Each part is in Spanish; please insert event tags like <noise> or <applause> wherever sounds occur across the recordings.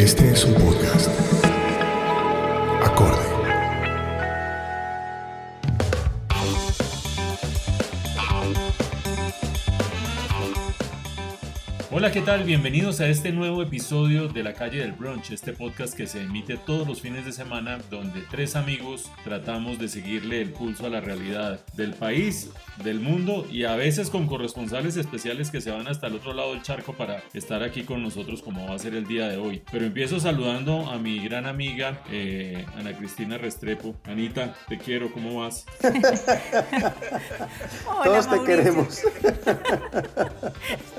Este es un podcast. Acorde. Hola, ¿qué tal? Bienvenidos a este nuevo episodio de La Calle del Brunch, este podcast que se emite todos los fines de semana donde tres amigos tratamos de seguirle el pulso a la realidad del país, del mundo y a veces con corresponsales especiales que se van hasta el otro lado del charco para estar aquí con nosotros como va a ser el día de hoy. Pero empiezo saludando a mi gran amiga eh, Ana Cristina Restrepo. Anita, te quiero, ¿cómo vas? <laughs> Hola, Todos te queremos. <laughs>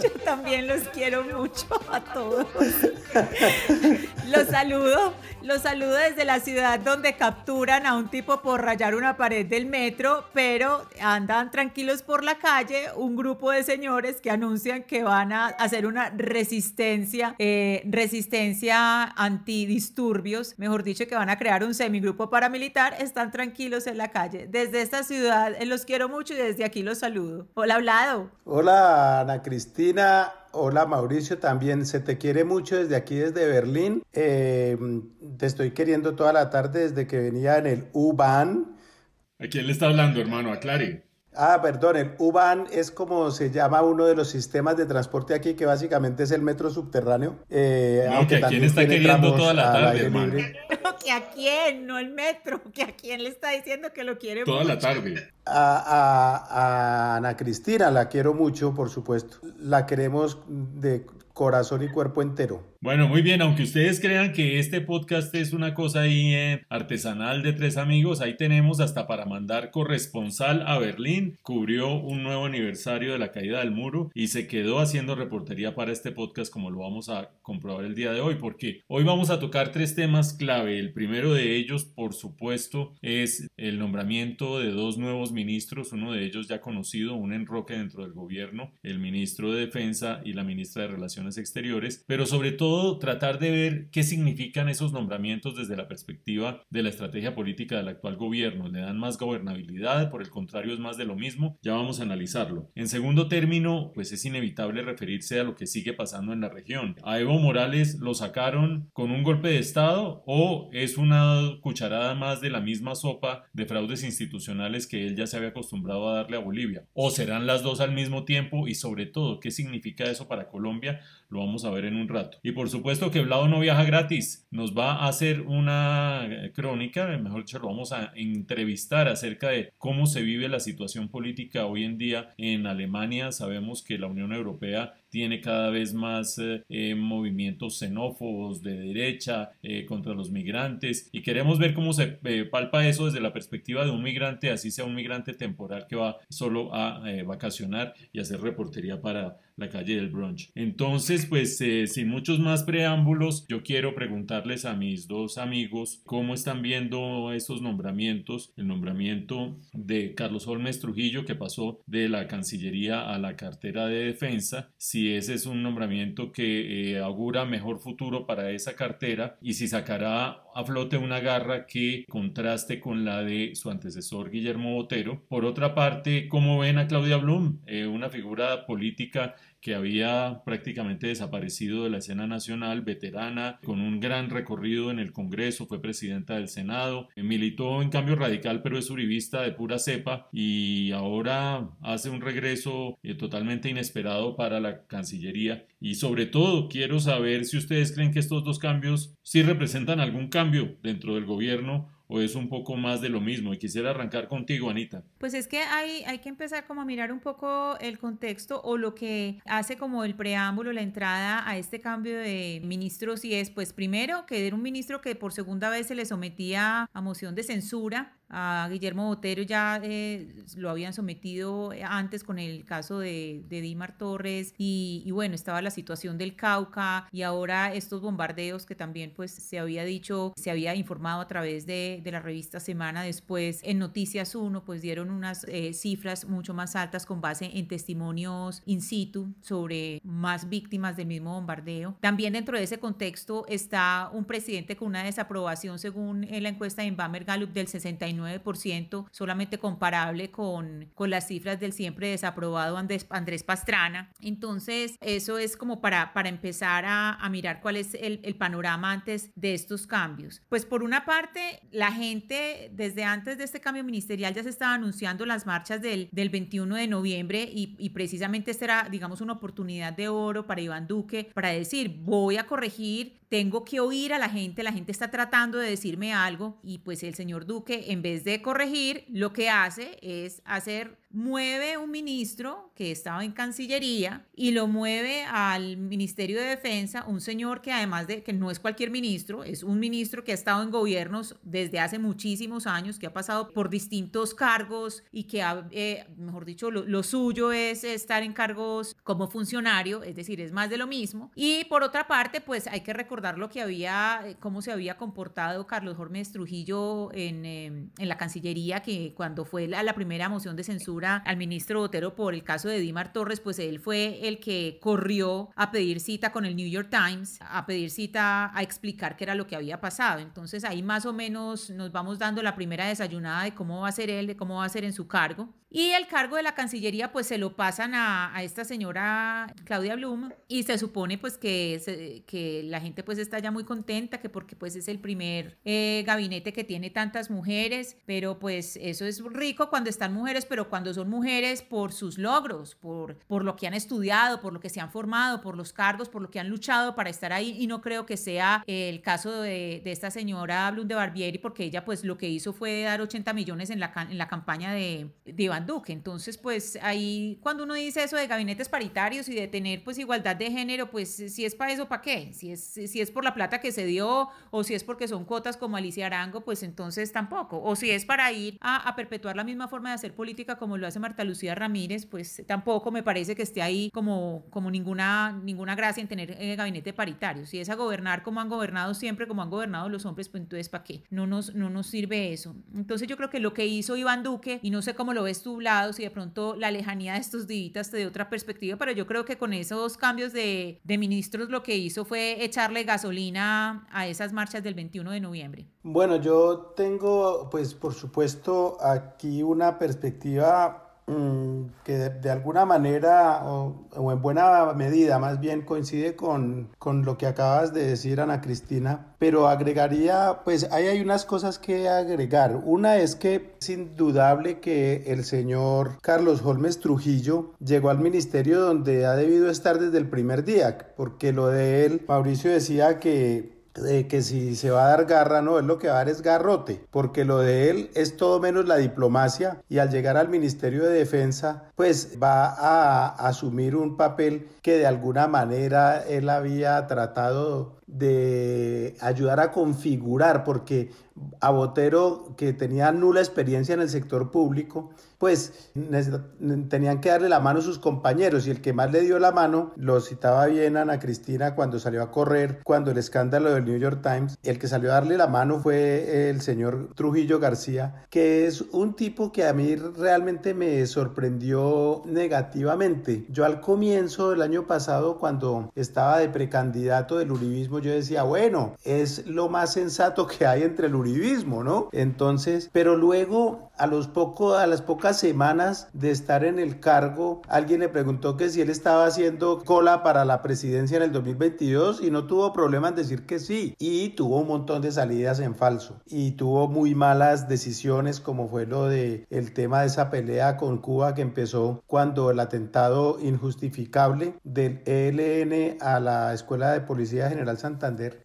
Yo también los quiero mucho a todos. <laughs> Los saludo, los saludo desde la ciudad donde capturan a un tipo por rayar una pared del metro, pero andan tranquilos por la calle un grupo de señores que anuncian que van a hacer una resistencia, eh, resistencia antidisturbios, mejor dicho, que van a crear un semigrupo paramilitar, están tranquilos en la calle. Desde esta ciudad eh, los quiero mucho y desde aquí los saludo. Hola, Hablado. Hola, Ana Cristina. Hola Mauricio, también se te quiere mucho desde aquí, desde Berlín. Eh, te estoy queriendo toda la tarde desde que venía en el U-Bahn. ¿A quién le está hablando, hermano? Aclare. Ah, perdón, el U-Bahn es como se llama uno de los sistemas de transporte aquí, que básicamente es el metro subterráneo. Eh, no, que a quién está queriendo toda la tarde, hermano. que a quién, no el metro, <laughs> que a quién le está diciendo que lo quiere Toda la tarde. A, a Ana Cristina, la quiero mucho, por supuesto. La queremos de corazón y cuerpo entero. Bueno, muy bien, aunque ustedes crean que este podcast es una cosa ahí eh, artesanal de tres amigos, ahí tenemos hasta para mandar corresponsal a Berlín, cubrió un nuevo aniversario de la caída del muro y se quedó haciendo reportería para este podcast como lo vamos a comprobar el día de hoy, porque hoy vamos a tocar tres temas clave. El primero de ellos, por supuesto, es el nombramiento de dos nuevos ministros, uno de ellos ya conocido, un enroque dentro del gobierno, el ministro de Defensa y la ministra de Relaciones Exteriores, pero sobre todo tratar de ver qué significan esos nombramientos desde la perspectiva de la estrategia política del actual gobierno. ¿Le dan más gobernabilidad? ¿Por el contrario es más de lo mismo? Ya vamos a analizarlo. En segundo término, pues es inevitable referirse a lo que sigue pasando en la región. ¿A Evo Morales lo sacaron con un golpe de Estado o es una cucharada más de la misma sopa de fraudes institucionales que él ya se había acostumbrado a darle a Bolivia? ¿O serán las dos al mismo tiempo? Y sobre todo, ¿qué significa eso para Colombia? Lo vamos a ver en un rato. Y por supuesto que Vlado no viaja gratis. Nos va a hacer una eh, crónica, mejor dicho, lo vamos a entrevistar acerca de cómo se vive la situación política hoy en día en Alemania. Sabemos que la Unión Europea tiene cada vez más eh, eh, movimientos xenófobos de derecha eh, contra los migrantes y queremos ver cómo se palpa eso desde la perspectiva de un migrante, así sea un migrante temporal que va solo a vacacionar y hacer reportería para la calle del brunch. Entonces, pues sin muchos más preámbulos, yo quiero preguntarles a mis dos amigos cómo están viendo estos nombramientos, el nombramiento de Carlos Holmes Trujillo que pasó de la Cancillería a la cartera de defensa, si ese es un nombramiento que eh, augura mejor futuro para esa cartera y si sacará a flote una garra que contraste con la de su antecesor Guillermo Botero. Por otra parte, ¿cómo ven a Claudia Blum? Eh, una figura política que había prácticamente desaparecido de la escena nacional, veterana, con un gran recorrido en el Congreso, fue presidenta del Senado, eh, militó en cambio radical, pero es uribista de pura cepa y ahora hace un regreso eh, totalmente inesperado para la Cancillería. Y sobre todo, quiero saber si ustedes creen que estos dos cambios sí representan algún cambio dentro del gobierno o es un poco más de lo mismo? Y quisiera arrancar contigo, Anita. Pues es que hay, hay que empezar como a mirar un poco el contexto o lo que hace como el preámbulo, la entrada a este cambio de ministros y es, pues primero, que era un ministro que por segunda vez se le sometía a moción de censura a Guillermo Botero ya eh, lo habían sometido antes con el caso de, de Dimar Torres y, bueno, estaba la situación del Cauca y ahora estos bombardeos que también pues se había dicho, se había informado a través de, de la revista Semana después en Noticias 1 pues dieron unas eh, cifras mucho más altas con base en testimonios in situ sobre más víctimas del mismo bombardeo. También dentro de ese contexto está un presidente con una desaprobación según la encuesta de Inbamer Gallup del 69%, solamente comparable con, con las cifras del siempre desaprobado Andrés, Andrés Pastrana. Entonces, eso es como para, para empezar a, a mirar cuál es el, el panorama antes de estos cambios. Pues por una parte, la gente desde antes de este cambio ministerial ya se estaba anunciando las marchas del, del 21 de noviembre y, y precisamente esta era, digamos, una oportunidad de oro para Iván Duque para decir, voy a corregir tengo que oír a la gente, la gente está tratando de decirme algo y pues el señor Duque en vez de corregir lo que hace es hacer mueve un ministro que estaba en Cancillería y lo mueve al Ministerio de Defensa, un señor que además de que no es cualquier ministro, es un ministro que ha estado en gobiernos desde hace muchísimos años, que ha pasado por distintos cargos y que, ha, eh, mejor dicho, lo, lo, suyo es estar en cargos como funcionario, es decir, es más de lo mismo. Y por otra parte, pues hay que recordar lo que había, eh, cómo se había comportado Carlos Jormes Trujillo en, eh, en la Cancillería, que cuando fue la, la primera moción de censura al ministro Botero por el caso de Dimar Torres, pues él fue el que corrió a pedir cita con el New York Times, a pedir cita a explicar qué era lo que había pasado. Entonces ahí más o menos nos vamos dando la primera desayunada de cómo va a ser él, de cómo va a ser en su cargo. Y el cargo de la Cancillería pues se lo pasan a, a esta señora Claudia Blum y se supone pues que, se, que la gente pues está ya muy contenta que porque pues es el primer eh, gabinete que tiene tantas mujeres, pero pues eso es rico cuando están mujeres, pero cuando son mujeres por sus logros, por, por lo que han estudiado, por lo que se han formado, por los cargos, por lo que han luchado para estar ahí y no creo que sea el caso de, de esta señora Blum de Barbieri porque ella pues lo que hizo fue dar 80 millones en la, en la campaña de, de Iván Duque. Entonces, pues ahí cuando uno dice eso de gabinetes paritarios y de tener pues igualdad de género, pues si es para eso, ¿para qué? Si es, si es por la plata que se dio o si es porque son cuotas como Alicia Arango, pues entonces tampoco. O si es para ir a, a perpetuar la misma forma de hacer política como lo hace Marta Lucía Ramírez, pues tampoco me parece que esté ahí como, como ninguna, ninguna gracia en tener eh, gabinete paritario. Si es a gobernar como han gobernado siempre, como han gobernado los hombres, pues entonces ¿para qué? No nos, no nos sirve eso. Entonces yo creo que lo que hizo Iván Duque, y no sé cómo lo ves tú, lados y de pronto la lejanía de estos días te dio otra perspectiva, pero yo creo que con esos cambios de, de ministros lo que hizo fue echarle gasolina a esas marchas del 21 de noviembre. Bueno, yo tengo pues por supuesto aquí una perspectiva que de, de, alguna manera o, o, en buena medida más bien coincide con, con, lo que acabas de decir Ana Cristina, pero agregaría, pues ahí hay unas cosas que agregar. Una es que es indudable que el señor Carlos Holmes Trujillo llegó al ministerio donde ha debido estar desde el primer día, porque lo de él, Mauricio decía que de que si se va a dar garra, no, es lo que va a dar es garrote, porque lo de él es todo menos la diplomacia y al llegar al Ministerio de Defensa, pues va a asumir un papel que de alguna manera él había tratado de ayudar a configurar, porque a Botero, que tenía nula experiencia en el sector público, pues tenían que darle la mano a sus compañeros y el que más le dio la mano, lo citaba bien Ana Cristina cuando salió a correr, cuando el escándalo del New York Times, el que salió a darle la mano fue el señor Trujillo García, que es un tipo que a mí realmente me sorprendió negativamente. Yo al comienzo del año pasado, cuando estaba de precandidato del Uribismo, yo decía, bueno, es lo más sensato que hay entre el uribismo, ¿no? Entonces, pero luego a los pocos, a las pocas semanas de estar en el cargo, alguien le preguntó que si él estaba haciendo cola para la presidencia en el 2022 y no tuvo problema en decir que sí. Y tuvo un montón de salidas en falso. Y tuvo muy malas decisiones como fue lo de el tema de esa pelea con Cuba que empezó cuando el atentado injustificable del ELN a la Escuela de Policía General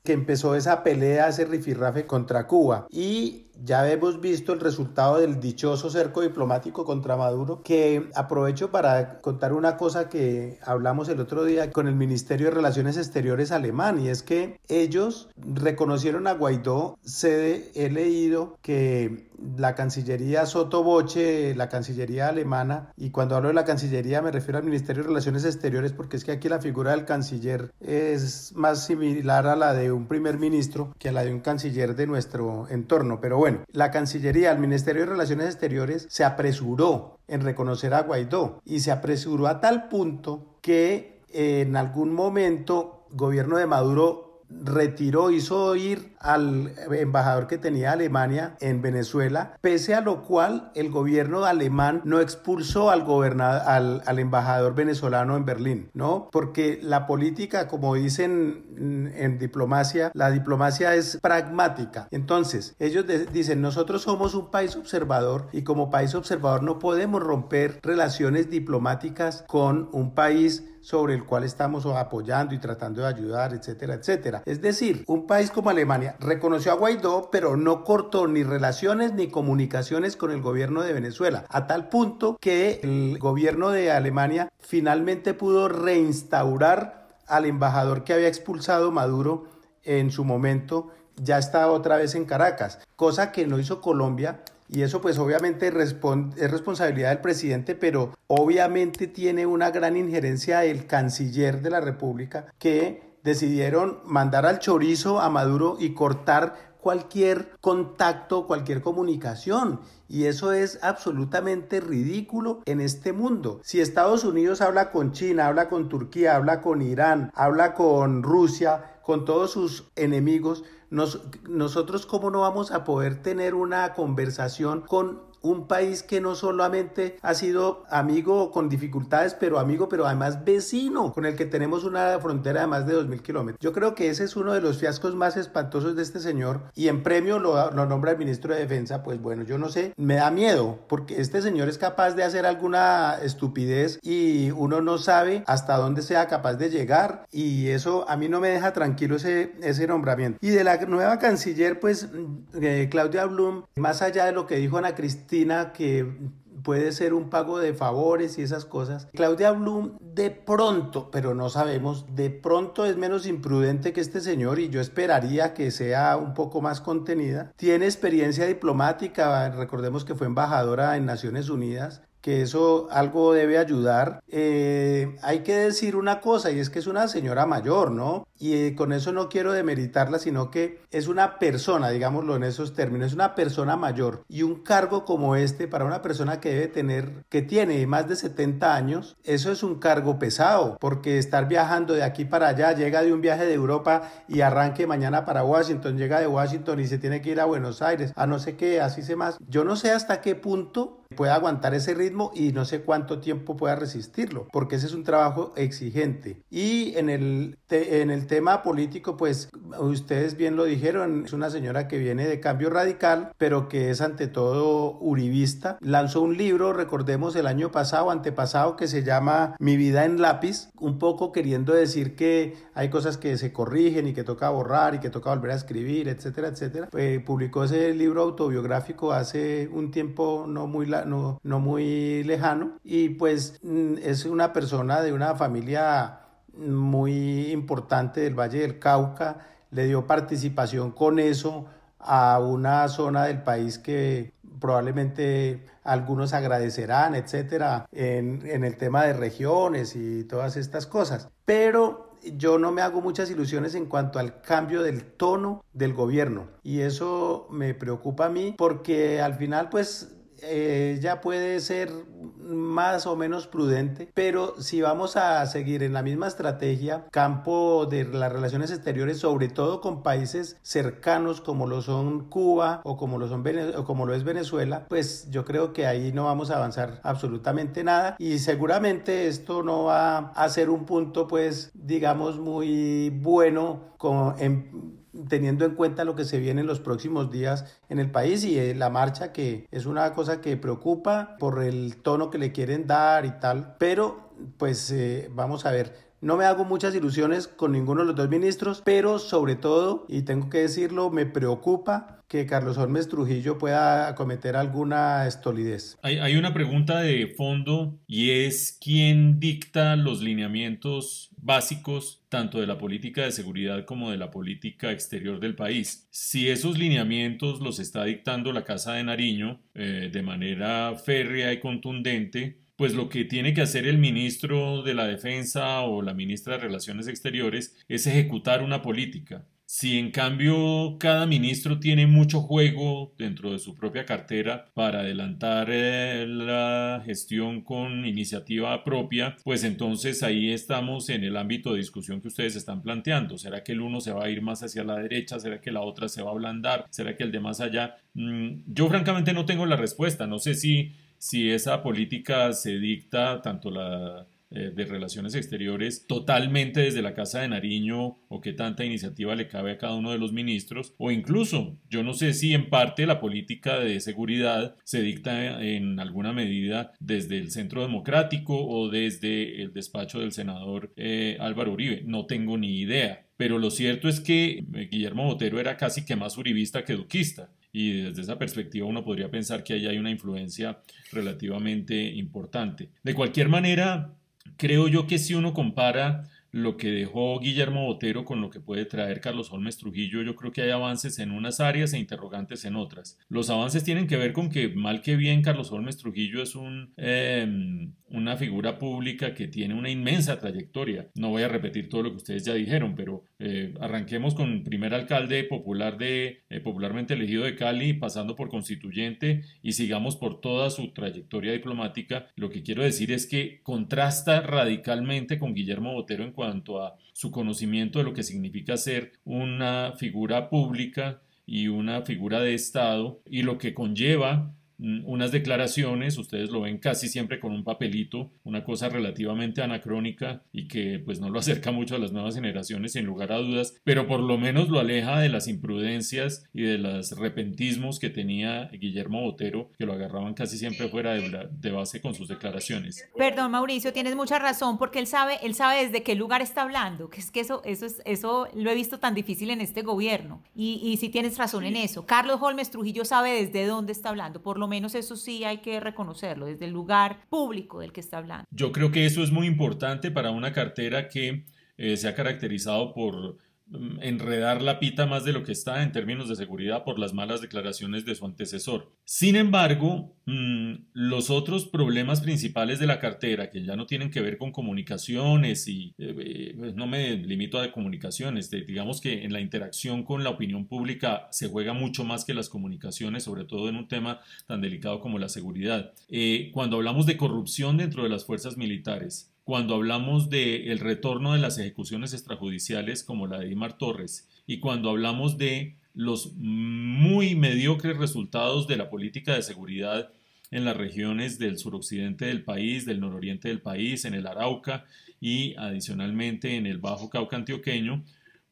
Que empezó esa pelea, ese rifirrafe contra Cuba. Y ya hemos visto el resultado del dichoso cerco diplomático contra Maduro, que aprovecho para contar una cosa que hablamos el otro día con el Ministerio de Relaciones Exteriores alemán, y es que ellos reconocieron a Guaidó, se he leído que la Cancillería Sotoboche, la Cancillería alemana, y cuando hablo de la Cancillería me refiero al Ministerio de Relaciones Exteriores porque es que aquí la figura del canciller es más similar a la de un primer ministro que a la de un canciller de nuestro entorno. Pero bueno, la Cancillería, el Ministerio de Relaciones Exteriores se apresuró en reconocer a Guaidó y se apresuró a tal punto que en algún momento gobierno de Maduro retiró, hizo ir al embajador que tenía Alemania en Venezuela, pese a lo cual el gobierno alemán no expulsó al, al, al, embajador venezolano en Berlín, ¿no? Porque la política, como dicen en diplomacia, la diplomacia es pragmática. Entonces, ellos dicen, nosotros somos un país observador y como país observador no podemos romper relaciones diplomáticas con un país sobre el cual estamos apoyando y tratando de ayudar, etcétera, etcétera. Es decir, un país como Alemania reconoció a Guaidó, pero no cortó ni relaciones ni comunicaciones con el gobierno de Venezuela, a tal punto que el gobierno de Alemania finalmente pudo reinstaurar al embajador que había expulsado Maduro en su momento ya está otra vez en Caracas, cosa que no hizo Colombia y eso pues obviamente es responsabilidad del presidente, pero obviamente tiene una gran injerencia el canciller de la República que decidieron mandar al chorizo a Maduro y cortar cualquier contacto, cualquier comunicación. Y eso es absolutamente ridículo en este mundo. Si Estados Unidos habla con China, habla con Turquía, habla con Irán, habla con Rusia, con todos sus enemigos, nosotros cómo no vamos a poder tener una conversación con un país que no solamente ha sido amigo con dificultades, pero amigo, pero además vecino, con el que tenemos una frontera de más de 2.000 kilómetros. Yo creo que ese es uno de los fiascos más espantosos de este señor y en premio lo, lo nombra el ministro de Defensa, pues bueno, yo no sé, me da miedo porque este señor es capaz de hacer alguna estupidez y uno no sabe hasta dónde sea capaz de llegar y eso a mí no me deja tranquilo ese, ese nombramiento. Y de la nueva canciller, pues eh, Claudia Blum, más allá de lo que dijo Ana Cristina, que puede ser un pago de favores y esas cosas. Claudia Blum de pronto, pero no sabemos, de pronto es menos imprudente que este señor y yo esperaría que sea un poco más contenida. Tiene experiencia diplomática, recordemos que fue embajadora en Naciones Unidas, que eso algo debe ayudar. Eh, hay que decir una cosa y es que es una señora mayor, ¿no? Y eh, con eso no quiero demeritarla, sino que es una persona, digámoslo en esos términos, es una persona mayor. Y un cargo como este para una persona que debe tener, que tiene más de 70 años, eso es un cargo pesado, porque estar viajando de aquí para allá, llega de un viaje de Europa y arranque mañana para Washington, llega de Washington y se tiene que ir a Buenos Aires, a no sé qué, así se más. Yo no sé hasta qué punto pueda aguantar ese ritmo y no sé cuánto tiempo pueda resistirlo, porque ese es un trabajo exigente. Y en el, en el tema político, pues ustedes bien lo dijeron, es una señora que viene de cambio radical, pero que es ante todo uribista. Lanzó un libro, recordemos, el año pasado, antepasado, que se llama Mi vida en lápiz, un poco queriendo decir que hay cosas que se corrigen y que toca borrar y que toca volver a escribir, etcétera, etcétera. Eh, publicó ese libro autobiográfico hace un tiempo no muy no, no muy lejano y pues mm, es una persona de una familia muy importante del Valle del Cauca, le dio participación con eso a una zona del país que probablemente algunos agradecerán, etcétera, en, en, el tema de regiones y todas estas cosas. Pero yo no me hago muchas ilusiones en cuanto al cambio del tono del gobierno y eso me preocupa a mí porque al final pues eh, ya puede ser más o menos prudente, pero si vamos a seguir en la misma estrategia, campo de las relaciones exteriores, sobre todo con países cercanos como lo son Cuba o como lo, son como lo es Venezuela, pues yo creo que ahí no vamos a avanzar absolutamente nada y seguramente esto no va a ser un punto pues digamos muy bueno con, en, teniendo en cuenta lo que se viene en los próximos días en el país y eh, la marcha que es una cosa que preocupa por el tono que le quieren dar y tal, pero pues eh, vamos a ver. No me hago muchas ilusiones con ninguno de los dos ministros, pero sobre todo, y tengo que decirlo, me preocupa que Carlos Holmes Trujillo pueda cometer alguna estolidez. Hay, una pregunta de fondo y es quién dicta los lineamientos básicos tanto de la política de seguridad como de la política exterior del país. Si esos lineamientos los está dictando la Casa de Nariño eh, de manera férrea y contundente, pues lo que tiene que hacer el ministro de la Defensa o la ministra de Relaciones Exteriores es ejecutar una política. Si en cambio cada ministro tiene mucho juego dentro de su propia cartera para adelantar eh, la gestión con iniciativa propia, pues entonces ahí estamos en el ámbito de discusión que ustedes están planteando. ¿Será que el uno se va a ir más hacia la derecha? ¿Será que la otra se va a ablandar? ¿Será que el de más allá? Mm, yo francamente no tengo la respuesta. No sé si, si esa política se dicta tanto la eh, de Relaciones Exteriores totalmente desde la Casa de Nariño o qué tanta iniciativa le cabe a cada uno de los ministros o incluso yo no sé si en parte la política de seguridad se dicta en alguna medida desde el Centro Democrático o desde el despacho del senador eh, Álvaro Uribe. No tengo ni idea. Pero lo cierto es que eh, Guillermo Botero era casi que más uribista que duquista y desde esa perspectiva uno podría pensar que ahí hay una influencia relativamente importante. De cualquier manera, creo yo que si uno compara lo que dejó Guillermo Botero con lo que puede traer Carlos Holmes Trujillo, yo creo que hay avances en unas áreas e interrogantes en otras. Los avances tienen que ver con que, mal que bien, Carlos Holmes Trujillo es un, em, una figura pública que tiene una inmensa trayectoria. No voy a repetir todo lo que ustedes ya dijeron, pero eh, arranquemos con primer alcalde popular de, eh, popularmente elegido de Cali, pasando por constituyente y sigamos por toda su trayectoria diplomática. Lo que quiero decir es que contrasta radicalmente con Guillermo Botero en cuanto a su conocimiento de lo que significa ser una figura pública y una figura de Estado y lo que conlleva unas declaraciones, ustedes lo ven casi siempre con un papelito, una cosa relativamente anacrónica y que pues no lo <laughs> acerca mucho a las nuevas generaciones sin lugar a dudas, pero por lo menos lo aleja de las imprudencias y de los repentismos que tenía Guillermo Botero, que lo agarraban casi siempre fuera de, de base con sus declaraciones. Perdón, Mauricio, tienes mucha razón porque él sabe, él sabe desde qué lugar está hablando, que es que eso, eso, es, eso lo he visto tan difícil en este gobierno y, y sí tienes razón en eso. Carlos Holmes Trujillo sabe desde dónde está hablando, por lo menos eso sí hay que reconocerlo, desde el lugar público del que está hablando. Yo creo que eso es muy importante para una cartera que eh, se ha caracterizado por enredar la pita más de lo que está en términos de seguridad por las malas declaraciones de su antecesor. Sin embargo, mm, los otros problemas principales de la cartera, que ya no tienen que ver con comunicaciones y eh, eh, no me limito a comunicaciones, digamos que en la interacción con la opinión pública se juega mucho más que las comunicaciones, sobre todo en un tema tan delicado como la seguridad. Eh, cuando hablamos de corrupción dentro de las fuerzas militares, cuando hablamos del el retorno de las ejecuciones extrajudiciales como la de Dimar Torres y cuando hablamos de los muy mediocres resultados de la política de seguridad en las regiones del suroccidente del país, del nororiente del país, en el Arauca y adicionalmente en el Bajo Cauca antioqueño,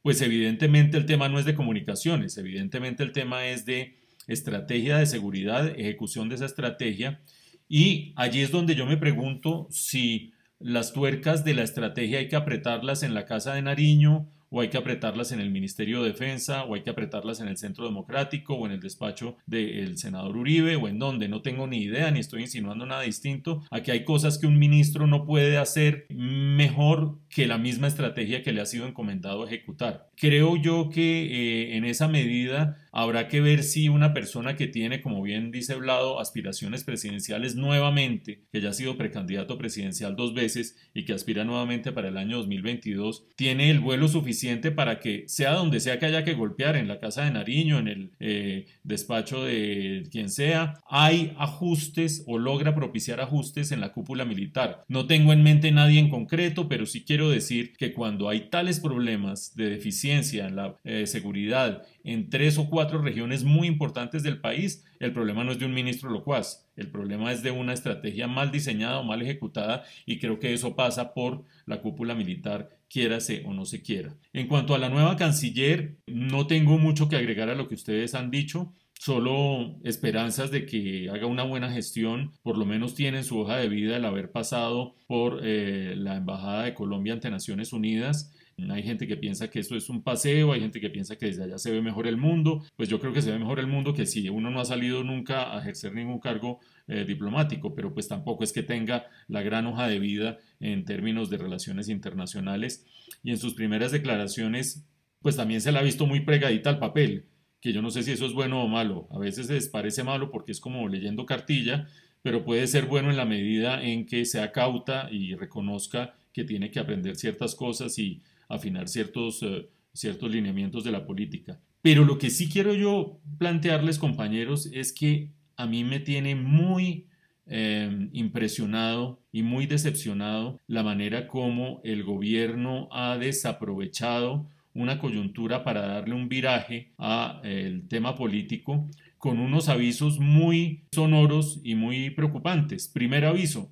pues evidentemente el tema no es de comunicaciones, evidentemente el tema es de estrategia de seguridad, ejecución de esa estrategia. Y allí es donde yo me pregunto si las tuercas de la estrategia hay que apretarlas en la Casa de Nariño o hay que apretarlas en el Ministerio de Defensa, o hay que apretarlas en el Centro Democrático, o en el despacho del senador Uribe, o en donde, no tengo ni idea, ni estoy insinuando nada distinto. Aquí hay cosas que un ministro no puede hacer mejor que la misma estrategia que le ha sido encomendado ejecutar. Creo yo que eh, en esa medida habrá que ver si una persona que tiene, como bien dice Blado, aspiraciones presidenciales nuevamente, que ya ha sido precandidato presidencial dos veces y que aspira nuevamente para el año 2022, tiene el vuelo suficiente para que sea donde sea que haya que golpear, en la casa de Nariño, en el eh, despacho de quien sea, hay ajustes o logra propiciar ajustes en la cúpula militar. No tengo en mente nadie en concreto, pero sí quiero decir que cuando hay tales problemas de deficiencia en la eh, seguridad en tres o cuatro regiones muy importantes del país, el problema no es de un ministro locuaz, el problema es de una estrategia mal diseñada o mal ejecutada y creo que eso pasa por la cúpula militar, quiérase o no se quiera. En cuanto a la nueva canciller, no tengo mucho que agregar a lo que ustedes han dicho. solo esperanzas de que haga una buena gestión, por lo menos tiene en su hoja de vida el haber pasado por eh, la Embajada de Colombia ante Naciones Unidas. Hay gente que piensa que eso es un paseo, hay gente que piensa que desde allá se ve mejor el mundo. Pues yo creo que se ve mejor el mundo que si uno no ha salido nunca a ejercer ningún cargo eh, diplomático, pero pues tampoco es que tenga la gran hoja de vida en términos de relaciones internacionales. Y en sus primeras declaraciones, pues también se la ha visto muy pregadita al papel que yo no sé si eso es bueno o malo. A veces les parece malo porque es como leyendo cartilla, pero puede ser bueno en la medida en que sea cauta y reconozca que tiene que aprender ciertas cosas y afinar ciertos, eh, ciertos lineamientos de la política. Pero lo que sí quiero yo plantearles, compañeros, es que a mí me tiene muy eh, impresionado y muy decepcionado la manera como el gobierno ha desaprovechado una coyuntura para darle un viraje al tema político con unos avisos muy sonoros y muy preocupantes. Primer aviso,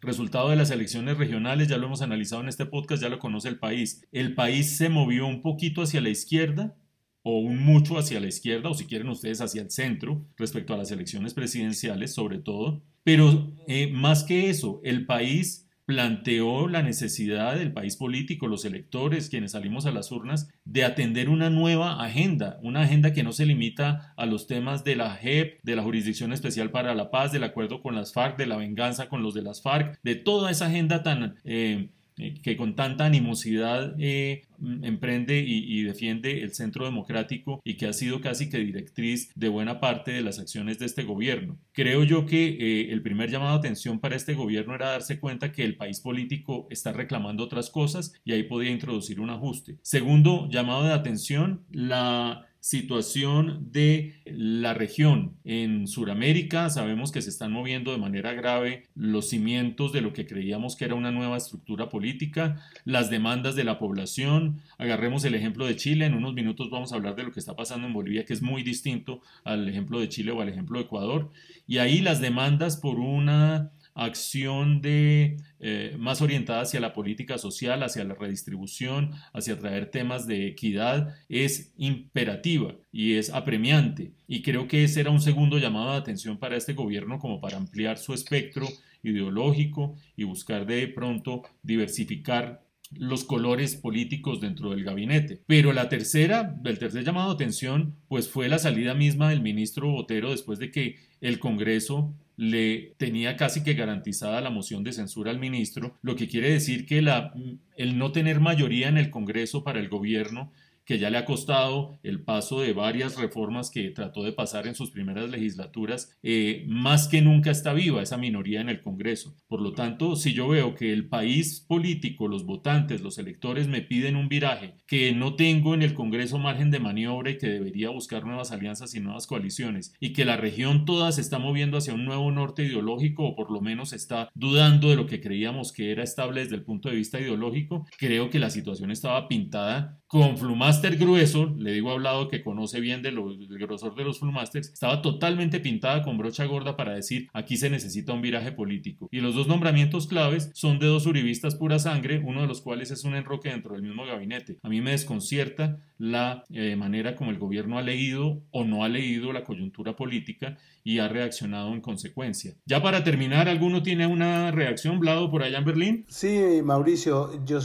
Resultado de las elecciones regionales, ya lo hemos analizado en este podcast, ya lo conoce el país. El país se movió un poquito hacia la izquierda o un mucho hacia la izquierda, o si quieren ustedes hacia el centro, respecto a las elecciones presidenciales sobre todo. Pero eh, más que eso, el país planteó la necesidad del país político, los electores, quienes salimos a las urnas, de atender una nueva agenda, una agenda que no se limita a los temas de la JEP, de la Jurisdicción Especial para la Paz, del acuerdo con las FARC, de la venganza con los de las FARC, de toda esa agenda tan... Eh, eh, que con tanta animosidad eh, emprende y, defiende el centro democrático y que ha sido casi que directriz de buena parte de las acciones de este gobierno. Creo yo que eh, el primer llamado de atención para este gobierno era darse cuenta que el país político está reclamando otras cosas y ahí podía introducir un ajuste. Segundo llamado de atención, la situación de la región. En Sudamérica sabemos que se están moviendo de manera grave los cimientos de lo que creíamos que era una nueva estructura política, las demandas de la población. Agarremos el ejemplo de Chile, en unos minutos vamos a hablar de lo que está pasando en Bolivia, que es muy distinto al ejemplo de Chile o al ejemplo de Ecuador. Y ahí las demandas por una acción de, eh, más orientada hacia la política social, hacia la redistribución, hacia traer temas de equidad, es imperativa y es apremiante. Y creo que ese era un segundo llamado de atención para este gobierno como para ampliar su espectro ideológico y buscar de pronto diversificar los colores políticos dentro del gabinete. Pero la tercera, el tercer llamado de atención, pues fue la salida misma del ministro Botero después de que el Congreso le tenía casi que garantizada la moción de censura al ministro, lo que quiere decir que la, el no tener mayoría en el Congreso para el gobierno que ya le ha costado el paso de varias reformas que trató de pasar en sus primeras legislaturas, eh, más que nunca está viva esa minoría en el Congreso. Por lo tanto, si yo veo que el país político, los votantes, los electores me piden un viraje, que no tengo en el Congreso margen de maniobra y que debería buscar nuevas alianzas y nuevas coaliciones, y que la región toda se está moviendo hacia un nuevo norte ideológico, o por lo menos está dudando de lo que creíamos que era estable desde el punto de vista ideológico, creo que la situación estaba pintada con Flumaster grueso, le digo hablado que conoce bien de lo, del grosor de los Flumasters, estaba totalmente pintada con brocha gorda para decir aquí se necesita un viraje político. Y los dos nombramientos claves son de dos uribistas pura sangre, uno de los cuales es un enroque dentro del mismo gabinete. A mí me desconcierta la eh, manera como el gobierno ha leído o no ha leído la coyuntura política y ha reaccionado en consecuencia. Ya para terminar, ¿alguno tiene una reacción, Blado, por allá en Berlín? Sí, Mauricio, yo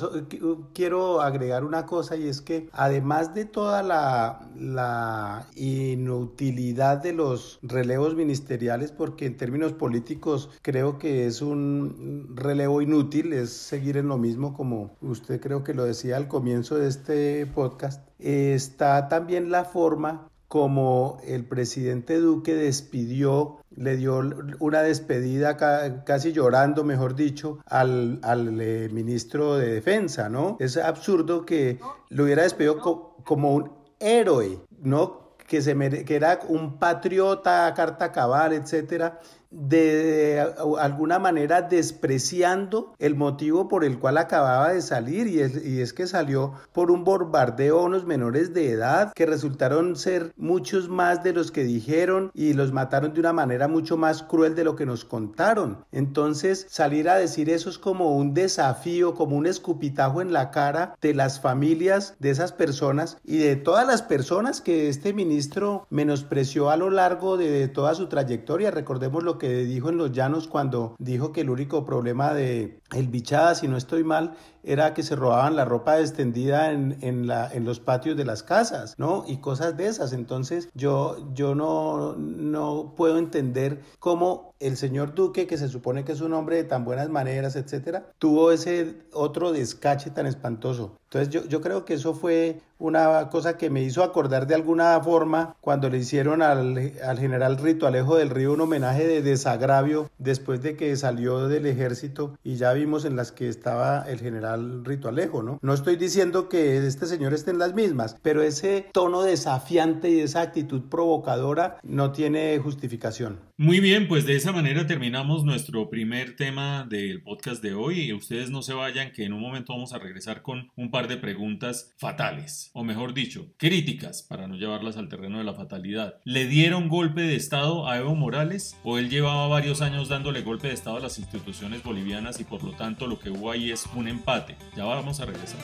quiero agregar una cosa y es que además de toda la inutilidad de los relevos ministeriales, porque en términos políticos creo que es un relevo inútil, es seguir en lo mismo como usted creo que lo decía al comienzo de este podcast, está también la forma como el presidente Duque despidió, le dio una despedida casi llorando, mejor dicho, al, eh, ministro de Defensa, ¿no? Es absurdo que lo hubiera despedido como un héroe, ¿no? Que, se que era un patriota, carta cabal, etcétera, de, alguna manera despreciando el motivo por el cual acababa de salir y es, y es que salió por un bombardeo a unos menores de edad que resultaron ser muchos más de los que dijeron y los mataron de una manera mucho más cruel de lo que nos contaron. Entonces salir a decir eso es como un desafío, como un escupitajo en la cara de las familias de esas personas y de todas las personas que este ministro menospreció a lo largo de toda su trayectoria. Recordemos lo que dijo en Los Llanos cuando dijo que el único problema de el bichada, si no estoy mal, era que se robaban la ropa extendida en, en, la, en los patios de las casas, ¿no? Y cosas de esas. Entonces yo, yo no, no puedo entender cómo el señor Duque, que se supone que es un hombre de tan buenas maneras, etcétera, tuvo ese otro descache tan espantoso. Entonces yo, yo creo que eso fue una cosa que me hizo acordar de alguna forma cuando le hicieron al, al general Rito Alejo del Río un homenaje de desagravio después de que salió del ejército y ya vimos en las que estaba el general Rito Alejo, ¿no? No estoy diciendo que este señor esté en las mismas, pero ese tono desafiante y esa actitud provocadora no tiene justificación. Muy bien, pues de esa manera terminamos nuestro primer tema del podcast de hoy y ustedes no se vayan que en un momento vamos a regresar con un par de preguntas fatales, o mejor dicho, críticas para no llevarlas al terreno de la fatalidad. ¿Le dieron golpe de Estado a Evo Morales o él llevaba varios años dándole golpe de Estado a las instituciones bolivianas y por lo tanto lo que hubo ahí es un empate? Ya vamos a regresar.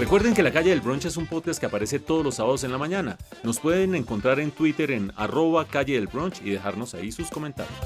Recuerden que La Calle del Brunch es un podcast que aparece todos los sábados en la mañana. Nos pueden encontrar en Twitter en arroba calle del brunch y dejarnos ahí sus comentarios.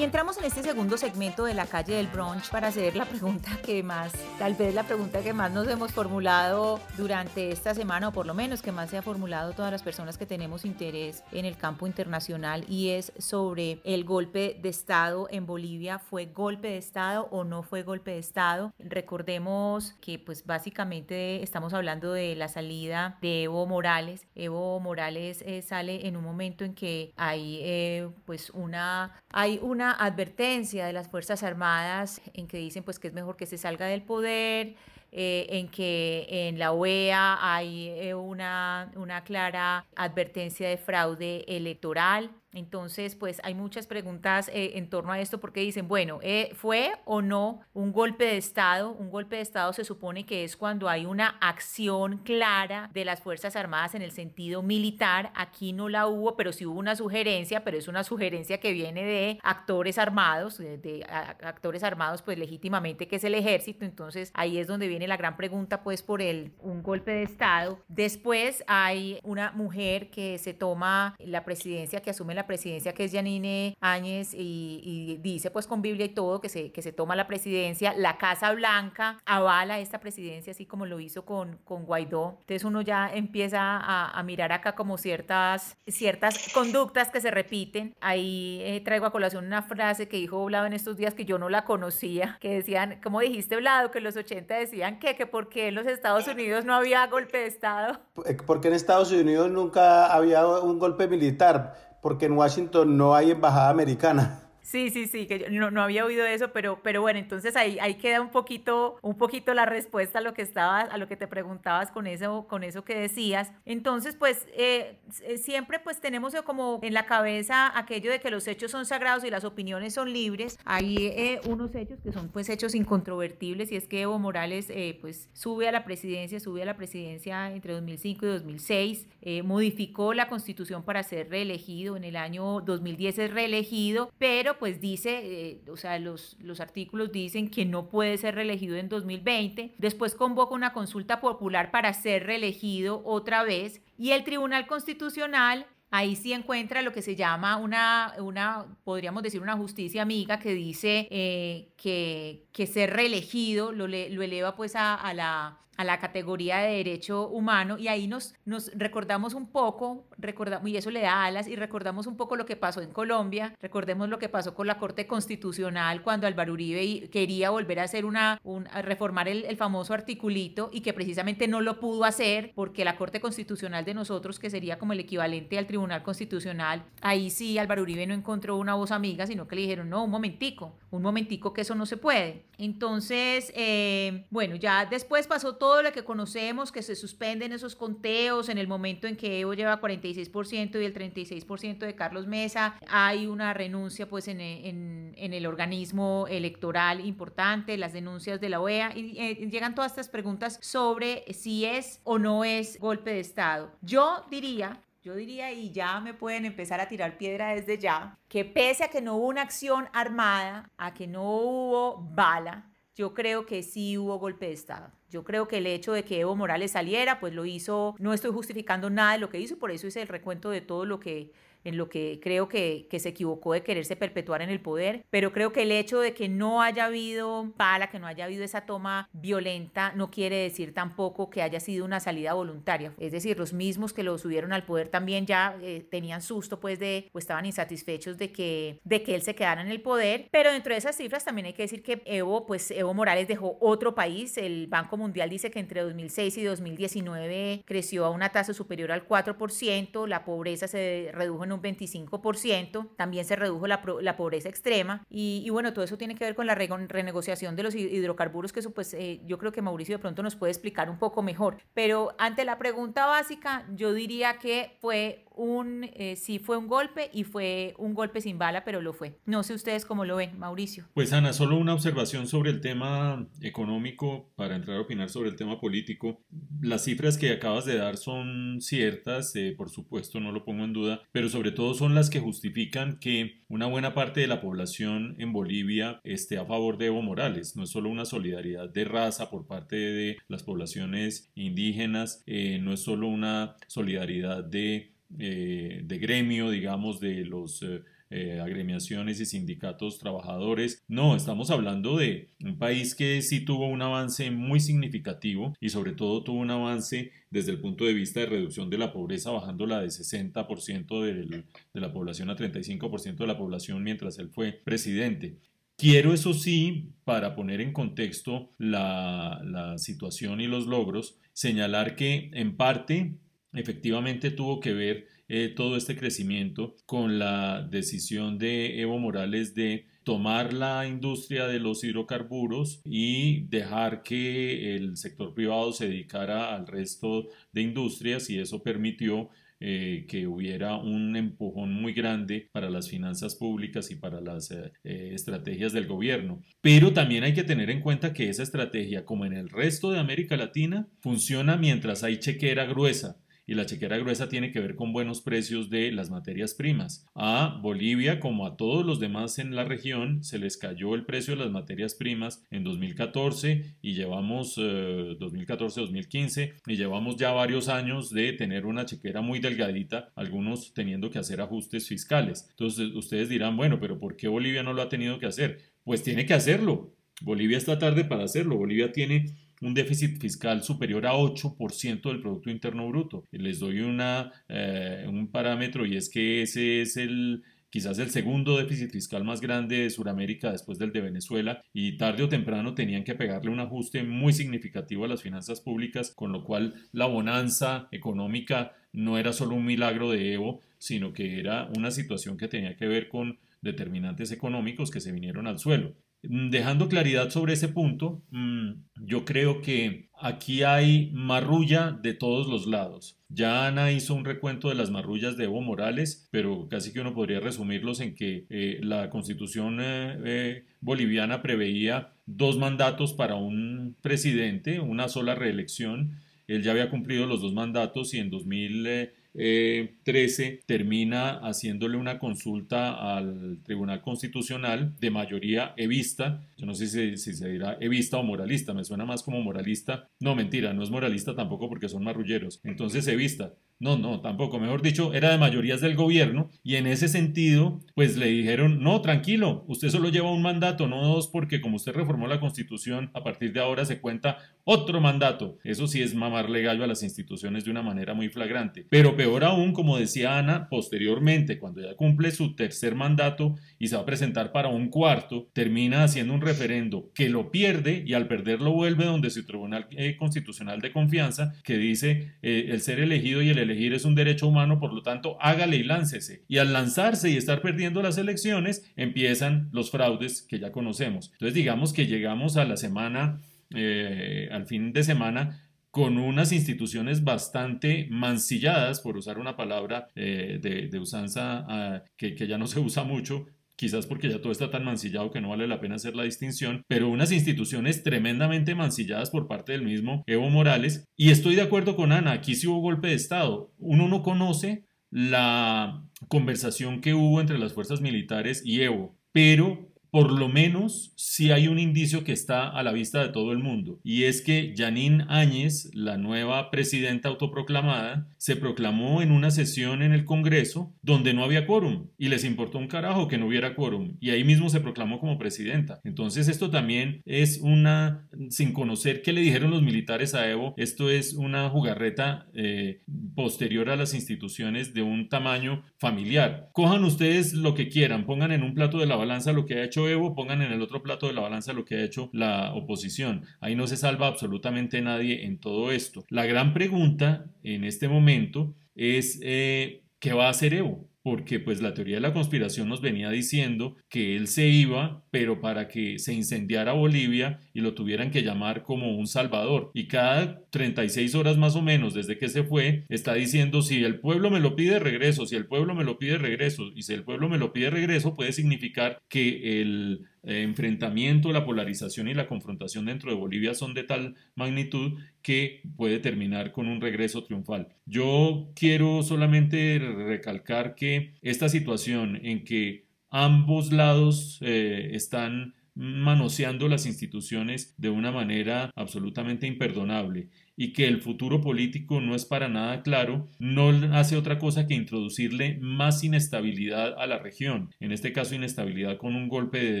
Y entramos en este segundo segmento de la calle del brunch para hacer la pregunta <laughs> que más, tal vez la pregunta que más nos hemos formulado durante esta semana, o por lo menos que más se ha formulado todas las personas que tenemos interés en el campo internacional, y es sobre el golpe de Estado en Bolivia. ¿Fue golpe de Estado o no fue golpe de Estado? Recordemos que pues básicamente estamos hablando de la salida de Evo Morales. Evo Morales eh, sale en un momento en que hay eh, pues una, hay una advertencia de las Fuerzas Armadas en que dicen pues que es mejor que se salga del poder, eh, en que en la OEA hay eh, una, una clara advertencia de fraude electoral. Entonces, pues hay muchas preguntas eh, en torno a esto porque dicen, bueno, eh, ¿fue o no un golpe de Estado? Un golpe de Estado se supone que es cuando hay una acción clara de las Fuerzas Armadas en el sentido militar. Aquí no la hubo, pero sí hubo una sugerencia, pero es una sugerencia que viene de actores armados, de, actores armados pues legítimamente que es el ejército. Entonces ahí es donde viene la gran pregunta pues por el un golpe de Estado. Después hay una mujer que se toma la presidencia, que asume la presidencia, que es Janine Áñez, y, dice pues con Biblia y todo que se, que se toma la presidencia. La Casa Blanca avala esta presidencia, así como lo hizo con, con Guaidó. Entonces uno ya empieza a, mirar acá como ciertas, ciertas conductas que se repiten. Ahí eh, traigo a colación una frase que dijo Vlado en estos días que yo no la conocía, que decían, como dijiste Vlado, que en los 80 decían que, que porque en los Estados Unidos no había golpe de Estado. Eh, porque en Estados Unidos nunca había un golpe militar porque en Washington no hay embajada americana. Sí, sí, sí, que yo no, no, había oído eso, pero, pero bueno, entonces ahí, ahí queda un poquito, un poquito la respuesta a lo que estabas, a lo que te preguntabas con eso, con eso que decías. Entonces, pues eh, eh, siempre pues tenemos como en la cabeza aquello de que los hechos son sagrados y las opiniones son libres. Hay eh, unos hechos que son pues hechos incontrovertibles y es que Evo Morales pues sube a la presidencia, sube a la presidencia entre 2005 y 2006, modificó la constitución para ser reelegido, en el año 2010 es reelegido, pero pues dice, eh, o sea, los, los artículos dicen que no puede ser reelegido en 2020. Después convoca una consulta popular para ser reelegido otra vez y el Tribunal Constitucional ahí sí encuentra lo que se llama una, una podríamos decir, una justicia amiga que dice eh, que, que ser reelegido lo, lo eleva pues a la a la categoría de derecho humano y ahí nos, nos recordamos un poco, recordamos, y eso le da alas, y recordamos un poco lo que pasó en Colombia, recordemos lo que pasó con la Corte Constitucional cuando Álvaro Uribe quería volver a hacer una, un, reformar el, el, famoso articulito y que precisamente no lo pudo hacer porque la Corte Constitucional de nosotros, que sería como el equivalente al Tribunal Constitucional, ahí sí Álvaro Uribe no encontró una voz amiga, sino que le dijeron, no, un momentico, un momentico que eso no se puede. Entonces, eh, bueno, ya después pasó todo lo que conocemos, que se suspenden esos conteos en el momento en que Evo lleva 46% y el 36% de Carlos Mesa. Hay una renuncia pues en, el organismo electoral importante, las denuncias de la OEA eh, llegan todas estas preguntas sobre si es o no es golpe de Estado. Yo diría yo diría, y ya me pueden empezar a tirar piedra desde ya, que pese a que no hubo una acción armada, a que no hubo bala, yo creo que sí hubo golpe de Estado. Yo creo que el hecho de que Evo Morales saliera, pues lo hizo, no estoy justificando nada de lo que hizo, por eso hice el recuento de todo lo que en lo que creo que, se equivocó de quererse perpetuar en el poder, pero creo que el hecho de que no haya habido pala, que no haya habido esa toma violenta, no quiere decir tampoco que haya sido una salida voluntaria. Es decir, los mismos que lo subieron al poder también ya eh, tenían susto, pues, de, o estaban insatisfechos de que, de que él se quedara en el poder, pero dentro de esas cifras también hay que decir que Evo, pues, Evo Morales dejó otro país, el Banco Mundial dice que entre 2006 y 2019 creció a una tasa superior al 4%, la pobreza se redujo en un 25%, también se redujo la, la pobreza extrema y, bueno, todo eso tiene que ver con la renegociación de los hidrocarburos, que eso pues eh, yo creo que Mauricio de pronto nos puede explicar un poco mejor. Pero ante la pregunta básica, yo diría que fue un, eh, sí fue un golpe y fue un golpe sin bala, pero lo fue. No sé ustedes cómo lo ven, Mauricio. Pues Ana, solo una observación sobre el tema económico para entrar a opinar sobre el tema político. Las cifras que acabas de dar son ciertas, eh, por supuesto, no lo pongo en duda, pero sobre todo son las que justifican que una buena parte de la población en Bolivia esté a favor de Evo Morales. No es solo una solidaridad de raza por parte de las poblaciones indígenas, eh, no es solo una solidaridad de eh, de gremio, digamos, de los eh, eh, agremiaciones y sindicatos trabajadores. No, estamos hablando de un país que sí tuvo un avance muy significativo y sobre todo tuvo un avance desde el punto de vista de reducción de la pobreza, bajándola de 60% de, la población a 35% de la población mientras él fue presidente. Quiero, eso sí, para poner en contexto la situación y los logros, señalar que en parte efectivamente tuvo que ver eh, todo este crecimiento con la decisión de Evo Morales de tomar la industria de los hidrocarburos y dejar que el sector privado se dedicara al resto de industrias y eso permitió eh, que hubiera un empujón muy grande para las finanzas públicas y para las eh, estrategias del gobierno. Pero también hay que tener en cuenta que esa estrategia, como en el resto de América Latina, funciona mientras hay chequera gruesa y la chequera gruesa tiene que ver con buenos precios de las materias primas. A Bolivia, como a todos los demás en la región, se les cayó el precio de las materias primas en 2014 y llevamos 2014-2015 eh, y llevamos ya varios años de tener una chequera muy delgadita, algunos teniendo que hacer ajustes fiscales. Entonces ustedes dirán, bueno, pero ¿por qué Bolivia no lo ha tenido que hacer? Pues tiene que hacerlo. Bolivia está tarde para hacerlo. Bolivia tiene un déficit fiscal superior a 8% del Producto Interno Bruto. Les doy una, eh, un parámetro y es que ese es el quizás el segundo déficit fiscal más grande de Sudamérica después del de Venezuela y tarde o temprano tenían que pegarle un ajuste muy significativo a las finanzas públicas, con lo cual la bonanza económica no era solo un milagro de Evo, sino que era una situación que tenía que ver con determinantes económicos que se vinieron al suelo. Mm, dejando claridad sobre ese punto, mm, yo creo que aquí hay marrulla de todos los lados. Ya Ana hizo un recuento de las marrullas de Evo Morales, pero casi que uno podría resumirlos en que eh, la constitución eh, eh, boliviana preveía dos mandatos para un presidente, una sola reelección. Él ya había cumplido los dos mandatos y en 2000 13 eh, termina haciéndole una consulta al Tribunal Constitucional de mayoría evista. Yo no sé si, si, se dirá evista o moralista, me suena más como moralista. No, mentira, no es moralista tampoco porque son marrulleros. Entonces evista. No, no, tampoco. Mejor dicho, era de mayorías del gobierno y en ese sentido, pues le dijeron, no, tranquilo, usted solo lleva un mandato, no dos, porque como usted reformó la constitución, a partir de ahora se cuenta otro mandato. Eso sí es mamarle gallo a las instituciones de una manera muy flagrante. Pero peor aún, como decía Ana, posteriormente, cuando ya cumple su tercer mandato y se va a presentar para un cuarto, termina haciendo un referendo que lo pierde y al perderlo vuelve donde su Tribunal eh, Constitucional de Confianza que dice eh, el ser elegido y el elegir es un derecho humano, por lo tanto hágale y láncese. Y al lanzarse y estar perdiendo las elecciones, empiezan los fraudes que ya conocemos. Entonces digamos que llegamos a la semana eh, al fin de semana con unas instituciones bastante mancilladas, por usar una palabra eh, de, usanza ah, que, ya no se usa mucho, quizás porque ya todo está tan mancillado que no vale la pena hacer la distinción, pero unas instituciones tremendamente mancilladas por parte del mismo Evo Morales. Y estoy de acuerdo con Ana, aquí sí hubo golpe de Estado. Uno no conoce la conversación que hubo entre las fuerzas militares y Evo, pero por lo menos si hay un indicio que está a la vista de todo el mundo, y es que Janine Áñez, la nueva presidenta autoproclamada, se proclamó en una sesión en el Congreso donde no había quórum, y les importó un carajo que no hubiera quórum, y ahí mismo se proclamó como presidenta. Entonces esto también es una, sin conocer qué le dijeron los militares a Evo, esto es una jugarreta eh, posterior a las instituciones de un tamaño familiar. Cojan ustedes lo que quieran, pongan en un plato de la balanza lo que ha hecho Evo, pongan en el otro plato de la balanza lo que ha hecho la oposición. Ahí no se salva absolutamente nadie en todo esto. La gran pregunta en este momento es eh, ¿qué va a hacer Evo? porque pues la teoría de la conspiración nos venía diciendo que él se iba, pero para que se incendiara Bolivia y lo tuvieran que llamar como un salvador. Y cada 36 horas más o menos desde que se fue, está diciendo si el pueblo me lo pide regreso, si el pueblo me lo pide regreso, y si el pueblo me lo pide regreso, puede significar que el eh, enfrentamiento, la polarización y la confrontación dentro de Bolivia son de tal magnitud que puede terminar con un regreso triunfal. Yo quiero solamente recalcar que esta situación en que ambos lados eh, están manoseando las instituciones de una manera absolutamente imperdonable y que el futuro político no es para nada claro, no hace otra cosa que introducirle más inestabilidad a la región. En este caso, inestabilidad con un golpe de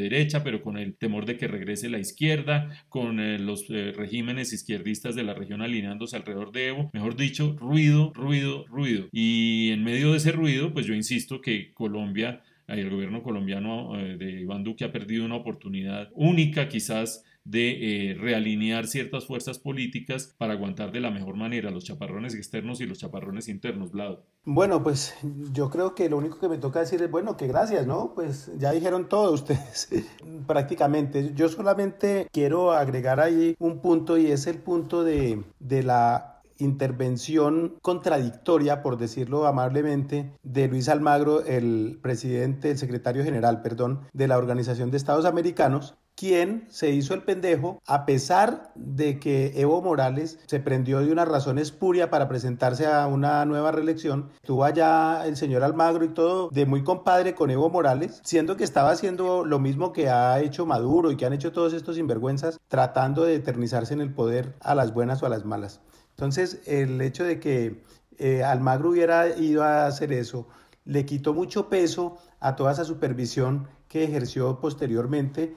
derecha, pero con el temor de que regrese la izquierda, con eh, los eh, regímenes izquierdistas de la región alineándose alrededor de Evo. Mejor dicho, ruido, ruido, ruido. Y en medio de ese ruido, pues yo insisto que Colombia el gobierno colombiano eh, de Iván Duque ha perdido una oportunidad única quizás de eh, realinear ciertas fuerzas políticas para aguantar de la mejor manera los chaparrones externos y los chaparrones internos, Vlado. Bueno, pues yo creo que lo único que me toca decir es, bueno, que gracias, ¿no? Pues ya dijeron todo ustedes <laughs> prácticamente. Yo solamente quiero agregar ahí un punto y es el punto de, de la intervención contradictoria, por decirlo amablemente, de Luis Almagro, el presidente, el secretario general, perdón, de la Organización de Estados Americanos, quien se hizo el pendejo a pesar de que Evo Morales se prendió de una razón espuria para presentarse a una nueva reelección. Tuvo allá el señor Almagro y todo de muy compadre con Evo Morales, siendo que estaba haciendo lo mismo que ha hecho Maduro y que han hecho todos estos sinvergüenzas, tratando de eternizarse en el poder a las buenas o a las malas. Entonces, el hecho de que eh, Almagro hubiera ido a hacer eso le quitó mucho peso a toda esa supervisión que ejerció posteriormente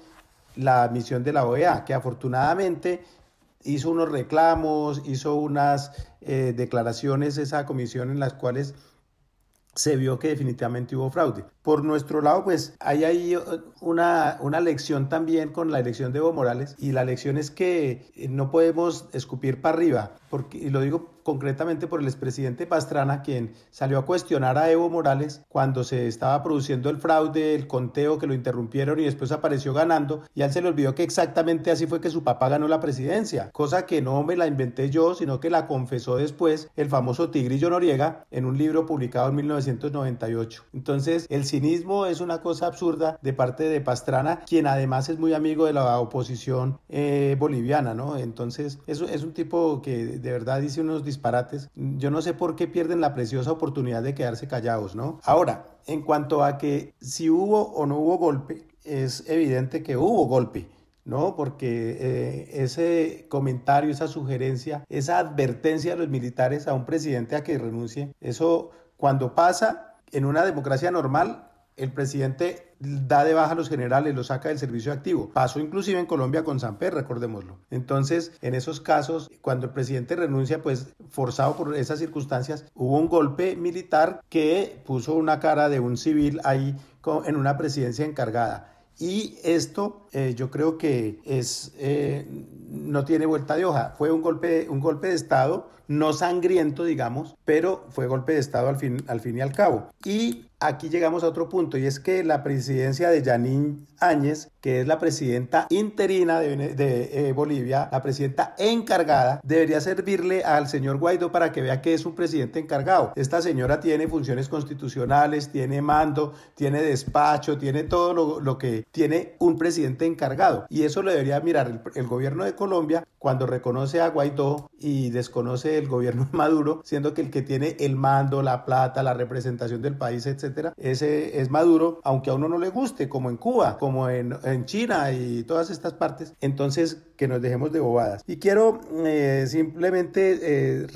la misión de la OEA, que afortunadamente hizo unos reclamos, hizo unas eh, declaraciones esa comisión en las cuales se vio que definitivamente hubo fraude. Por nuestro lado, pues hay ahí una, una lección también con la elección de Evo Morales y la lección es que no podemos escupir para arriba, porque, y lo digo concretamente por el expresidente Pastrana, quien salió a cuestionar a Evo Morales cuando se estaba produciendo el fraude, el conteo que lo interrumpieron y después apareció ganando, y él se le olvidó que exactamente así fue que su papá ganó la presidencia, cosa que no me la inventé yo, sino que la confesó después el famoso Tigrillo Noriega en un libro publicado en 1998. Entonces, el cinismo es una cosa absurda de parte de Pastrana, quien además es muy amigo de la oposición eh, boliviana, ¿no? Entonces, es un tipo que de verdad dice unos disparates, yo no sé por qué pierden la preciosa oportunidad de quedarse callados, ¿no? Ahora, en cuanto a que si hubo o no hubo golpe, es evidente que hubo golpe. ¿no? Porque eh, ese comentario, esa sugerencia, esa advertencia de los militares a un presidente a que renuncie, eso cuando pasa en una democracia normal el presidente da de baja a los generales, los saca del servicio activo. Pasó inclusive en Colombia con Samper, recordémoslo. Entonces, en esos casos, cuando el presidente renuncia, pues forzado por esas circunstancias, hubo un golpe militar que puso una cara de un civil ahí en una presidencia encargada. Y esto eh, yo creo que es, eh, no tiene vuelta de hoja. Fue un golpe, un golpe de Estado, no sangriento, digamos, pero fue golpe de Estado al fin, al fin y al cabo. Y aquí llegamos a otro punto y es que la presidencia de Janine Áñez, que es la presidenta interina de, eh, Bolivia, la presidenta encargada, debería servirle al señor Guaidó para que vea que es un presidente encargado. Esta señora tiene funciones constitucionales, tiene mando, tiene despacho, tiene todo lo, que tiene un presidente encargado. Y eso lo debería mirar el, el gobierno de Colombia cuando reconoce a Guaidó y desconoce el gobierno de Maduro, siendo que el que tiene el mando, la plata, la representación del país, ese es Maduro, aunque a uno no le guste, como en Cuba, como en, China y todas estas partes. Entonces, que nos dejemos de bobadas. Y quiero eh, simplemente eh,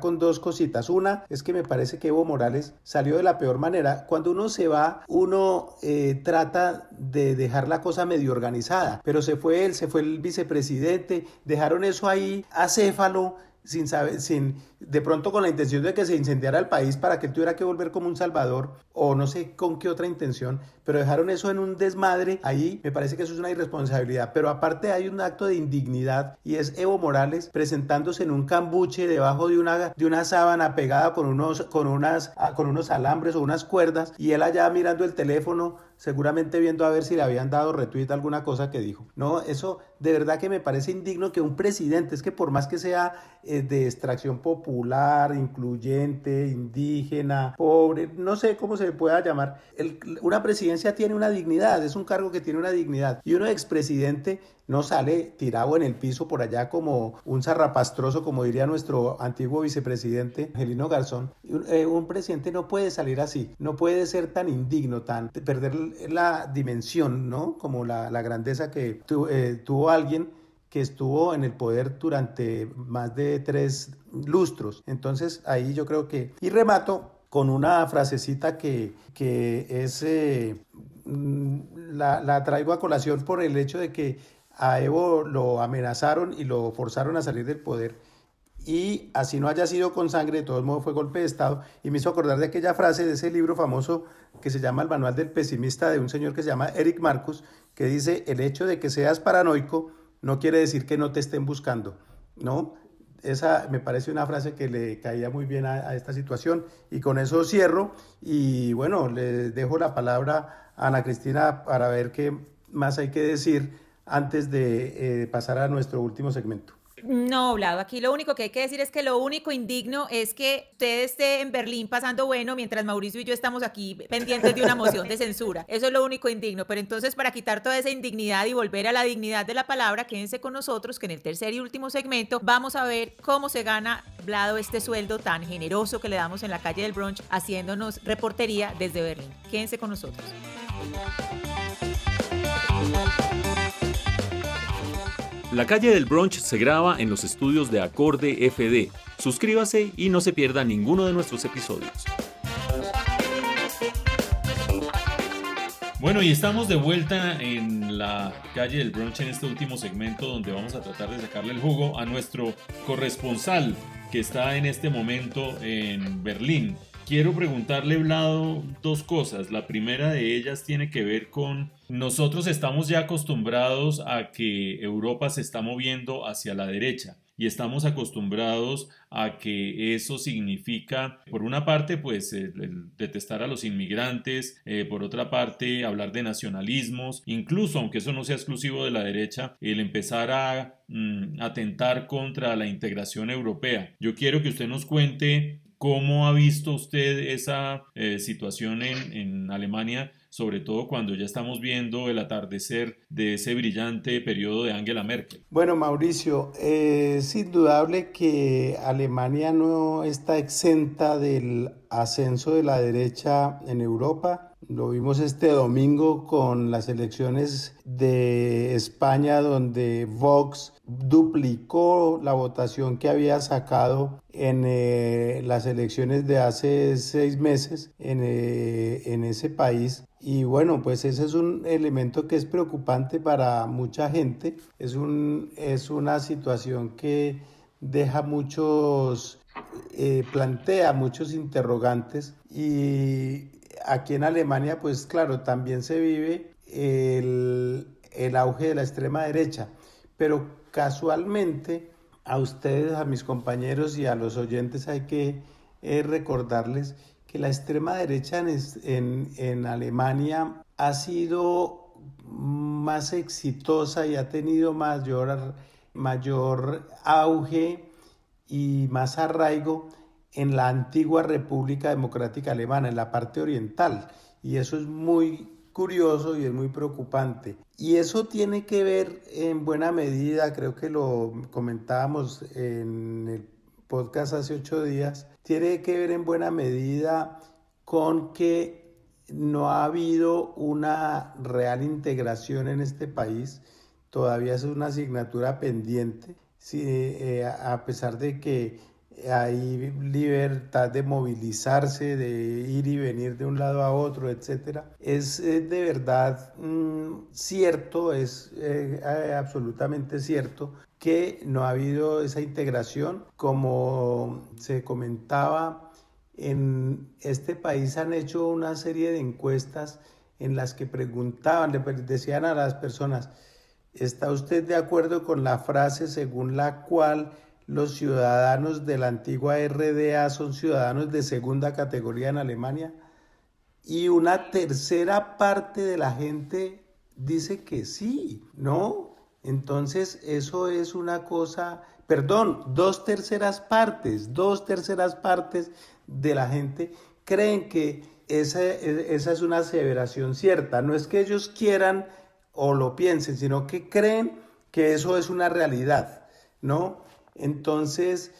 con dos cositas. Una es que me parece que Evo Morales salió de la peor manera. Cuando uno se va, uno eh, trata de dejar la cosa medio organizada, pero se fue él, se fue el vicepresidente, dejaron eso ahí acéfalo sin saber, sin, de pronto con la intención de que se incendiara el país para que él tuviera que volver como un salvador, o no sé con qué otra intención, pero dejaron eso en un desmadre ahí, me parece que eso es una irresponsabilidad, pero aparte hay un acto de indignidad y es Evo Morales presentándose en un cambuche debajo de una, de una sábana pegada con unos, con, unas, ah, con unos alambres o unas cuerdas, y él allá mirando el teléfono, seguramente viendo a ver si le habían dado retweet alguna cosa que dijo. No, eso de verdad que me parece indigno que un presidente, es que por más que sea eh, de extracción popular, incluyente, indígena, pobre, no sé cómo se pueda llamar, una presidencia tiene una dignidad, es un cargo que tiene una dignidad. Y uno expresidente no sale tirado en el piso por allá como un zarrapastroso, como diría nuestro antiguo vicepresidente Angelino Garzón. Eh, un, presidente no puede salir así, no puede ser tan indigno, tan perder la dimensión, ¿no? Como la, grandeza que eh, tuvo alguien que estuvo en el poder durante más de tres lustros. Entonces ahí yo creo que... Y remato con una frasecita que, que es... Eh, mm, la, la traigo a colación por el hecho de que a Evo lo amenazaron y lo forzaron a salir del poder. Y así no haya sido con sangre, de todos modos fue golpe de Estado. Y me hizo acordar de aquella frase de ese libro famoso que se llama El Manual del Pesimista de un señor que se llama Eric Marcus, que dice, el hecho de que seas paranoico no quiere decir que no te estén buscando, ¿no? Esa me parece una frase que le caía muy bien a, esta situación. Y con eso cierro y bueno, le dejo la palabra a Ana Cristina para ver qué más hay que decir antes de eh, pasar a nuestro último segmento. No, Vlado, aquí lo único que hay que decir es que lo único indigno es que usted esté en Berlín pasando bueno mientras Mauricio y yo estamos aquí pendientes de una moción de censura. Eso es lo único indigno. Pero entonces, para quitar toda esa indignidad y volver a la dignidad de la palabra, quédense con nosotros que en el tercer y último segmento vamos a ver cómo se gana, Vlado, este sueldo tan generoso que le damos en la calle del Brunch haciéndonos reportería desde Berlín. Quédense con nosotros. La calle del Brunch se graba en los estudios de Acorde FD. Suscríbase y no se pierda ninguno de nuestros episodios. Bueno, y estamos de vuelta en la calle del Brunch en este último segmento donde vamos a tratar de sacarle el jugo a nuestro corresponsal que está en este momento en Berlín. Quiero preguntarle, Vlado, dos cosas. La primera de ellas tiene que ver con nosotros estamos ya acostumbrados a que Europa se está moviendo hacia la derecha y estamos acostumbrados a que eso significa, por una parte, pues detestar a los inmigrantes, eh, por otra parte, hablar de nacionalismos, incluso aunque eso no sea exclusivo de la derecha, el empezar a mm, atentar contra la integración europea. Yo quiero que usted nos cuente cómo ha visto usted esa eh, situación en, en Alemania sobre todo cuando ya estamos viendo el atardecer de ese brillante periodo de Angela Merkel. Bueno, Mauricio, es indudable que Alemania no está exenta del ascenso de la derecha en Europa. Lo vimos este domingo con las elecciones de España donde Vox duplicó la votación que había sacado en eh, las elecciones de hace seis meses en, eh, en ese país y bueno, pues ese es un elemento que es preocupante para mucha gente. Es, un, es una situación que deja muchos, eh, plantea muchos interrogantes y aquí en Alemania, pues claro, también se vive el, el auge de la extrema derecha, pero casualmente a ustedes, a mis compañeros y a los oyentes hay que eh, recordarles que la extrema derecha en, en, Alemania ha sido más exitosa y ha tenido mayor, mayor auge y más arraigo en la antigua República Democrática Alemana, en la parte oriental. Y eso es muy curioso y es muy preocupante. Y eso tiene que ver en buena medida, creo que lo comentábamos en el podcast hace ocho días, tiene que ver en buena medida con que no ha habido una real integración en este país. Todavía es una asignatura pendiente, eh, a pesar de que hay libertad de movilizarse, de ir y venir de un lado a otro, etc. Es de verdad mm, cierto, es eh, absolutamente cierto que no ha habido esa integración. Como se comentaba, en este país han hecho una serie de encuestas en las que preguntaban, le decían a las personas, ¿está usted de acuerdo con la frase según la cual los ciudadanos de la antigua RDA son ciudadanos de segunda categoría en Alemania? Y una tercera parte de la gente dice que sí, ¿no? Entonces, eso es una cosa, perdón, dos terceras partes, dos terceras partes de la gente creen que esa, esa es una aseveración cierta. No es que ellos quieran o lo piensen, sino que creen que eso es una realidad, ¿no? Entonces,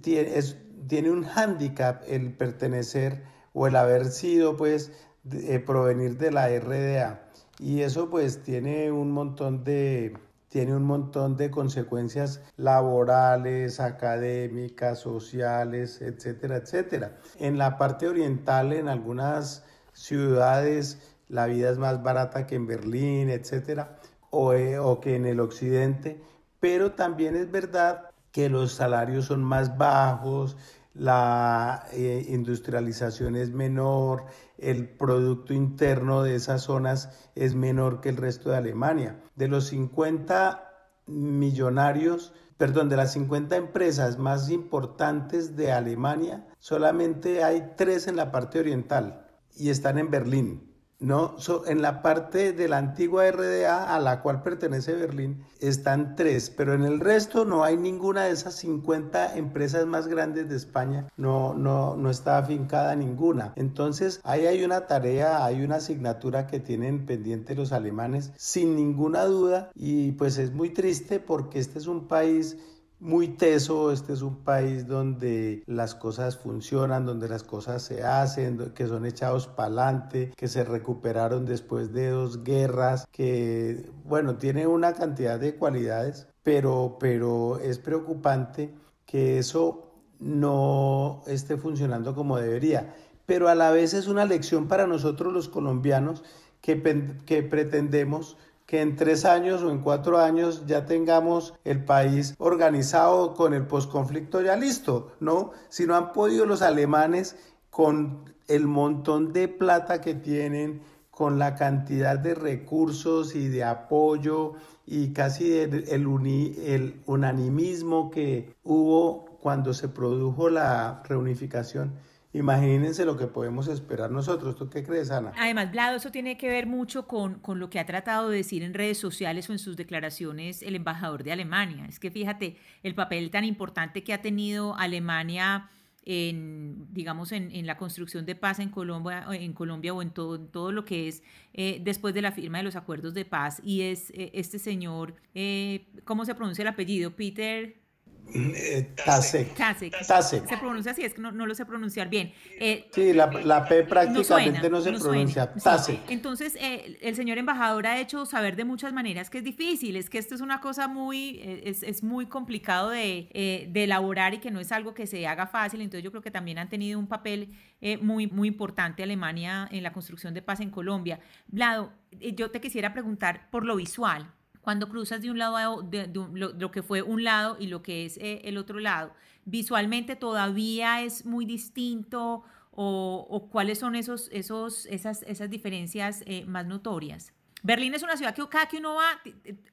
tiene, tiene un hándicap el pertenecer o el haber sido, pues, eh, provenir de la RDA. Y eso, pues, tiene un montón de, tiene un montón de consecuencias laborales, académicas, sociales, etcétera, etcétera. En la parte oriental, en algunas ciudades, la vida es más barata que en Berlín, etcétera, o, eh, o que en el occidente, pero también es verdad que los salarios son más bajos, la eh, industrialización es menor, el Producto Interno de esas zonas es menor que el resto de Alemania. De los 50 millonarios, perdón, de las 50 empresas más importantes de Alemania, solamente hay tres en la parte oriental y están en Berlín. No, en la parte de la antigua RDA a la cual pertenece Berlín están tres, pero en el resto no hay ninguna de esas 50 empresas más grandes de España, no, no, no está afincada ninguna. Entonces ahí hay una tarea, hay una asignatura que tienen pendiente los alemanes sin ninguna duda y pues es muy triste porque este es un país muy teso, este es un país donde las cosas funcionan, donde las cosas se hacen, que son echados para adelante, que se recuperaron después de dos guerras, que bueno, tiene una cantidad de cualidades, pero, pero es preocupante que eso no esté funcionando como debería. Pero a la vez es una lección para nosotros los colombianos que, que pretendemos que en tres años o en cuatro años ya tengamos el país organizado con el posconflicto ya listo, ¿no? Si no han podido los alemanes con el montón de plata que tienen, con la cantidad de recursos y de apoyo y casi el, el unanimismo que hubo cuando se produjo la reunificación Imagínense lo que podemos esperar nosotros. ¿Tú qué crees, Ana? Además, Vlado, eso tiene que ver mucho con, con, lo que ha tratado de decir en redes sociales o en sus declaraciones el embajador de Alemania. Es que fíjate el papel tan importante que ha tenido Alemania en, digamos, en, en la construcción de paz en Colombia, en Colombia o en todo, todo lo que es eh, después de la firma de los acuerdos de paz. Y es eh, este señor, eh, ¿cómo se pronuncia el apellido? Peter Eh, Tasek. Tasek. Se pronuncia así, es que no, lo sé pronunciar bien. Eh, sí, la, P prácticamente no, se pronuncia. Tasek. Entonces, eh, el señor embajador ha hecho saber de muchas maneras que es difícil, es que esto es una cosa muy, es, es muy complicado de, de, elaborar y que no es algo que se haga fácil. Entonces, yo creo que también han tenido un papel muy, muy importante Alemania en la construcción de paz en Colombia. Vlado, yo te quisiera preguntar por lo visual cuando cruzas de un lado a de, lo, que fue un lado y lo que es eh, el otro lado, visualmente todavía es muy distinto o, cuáles son esos, esos, esas, esas diferencias eh, más notorias. Berlín es una ciudad que cada que uno va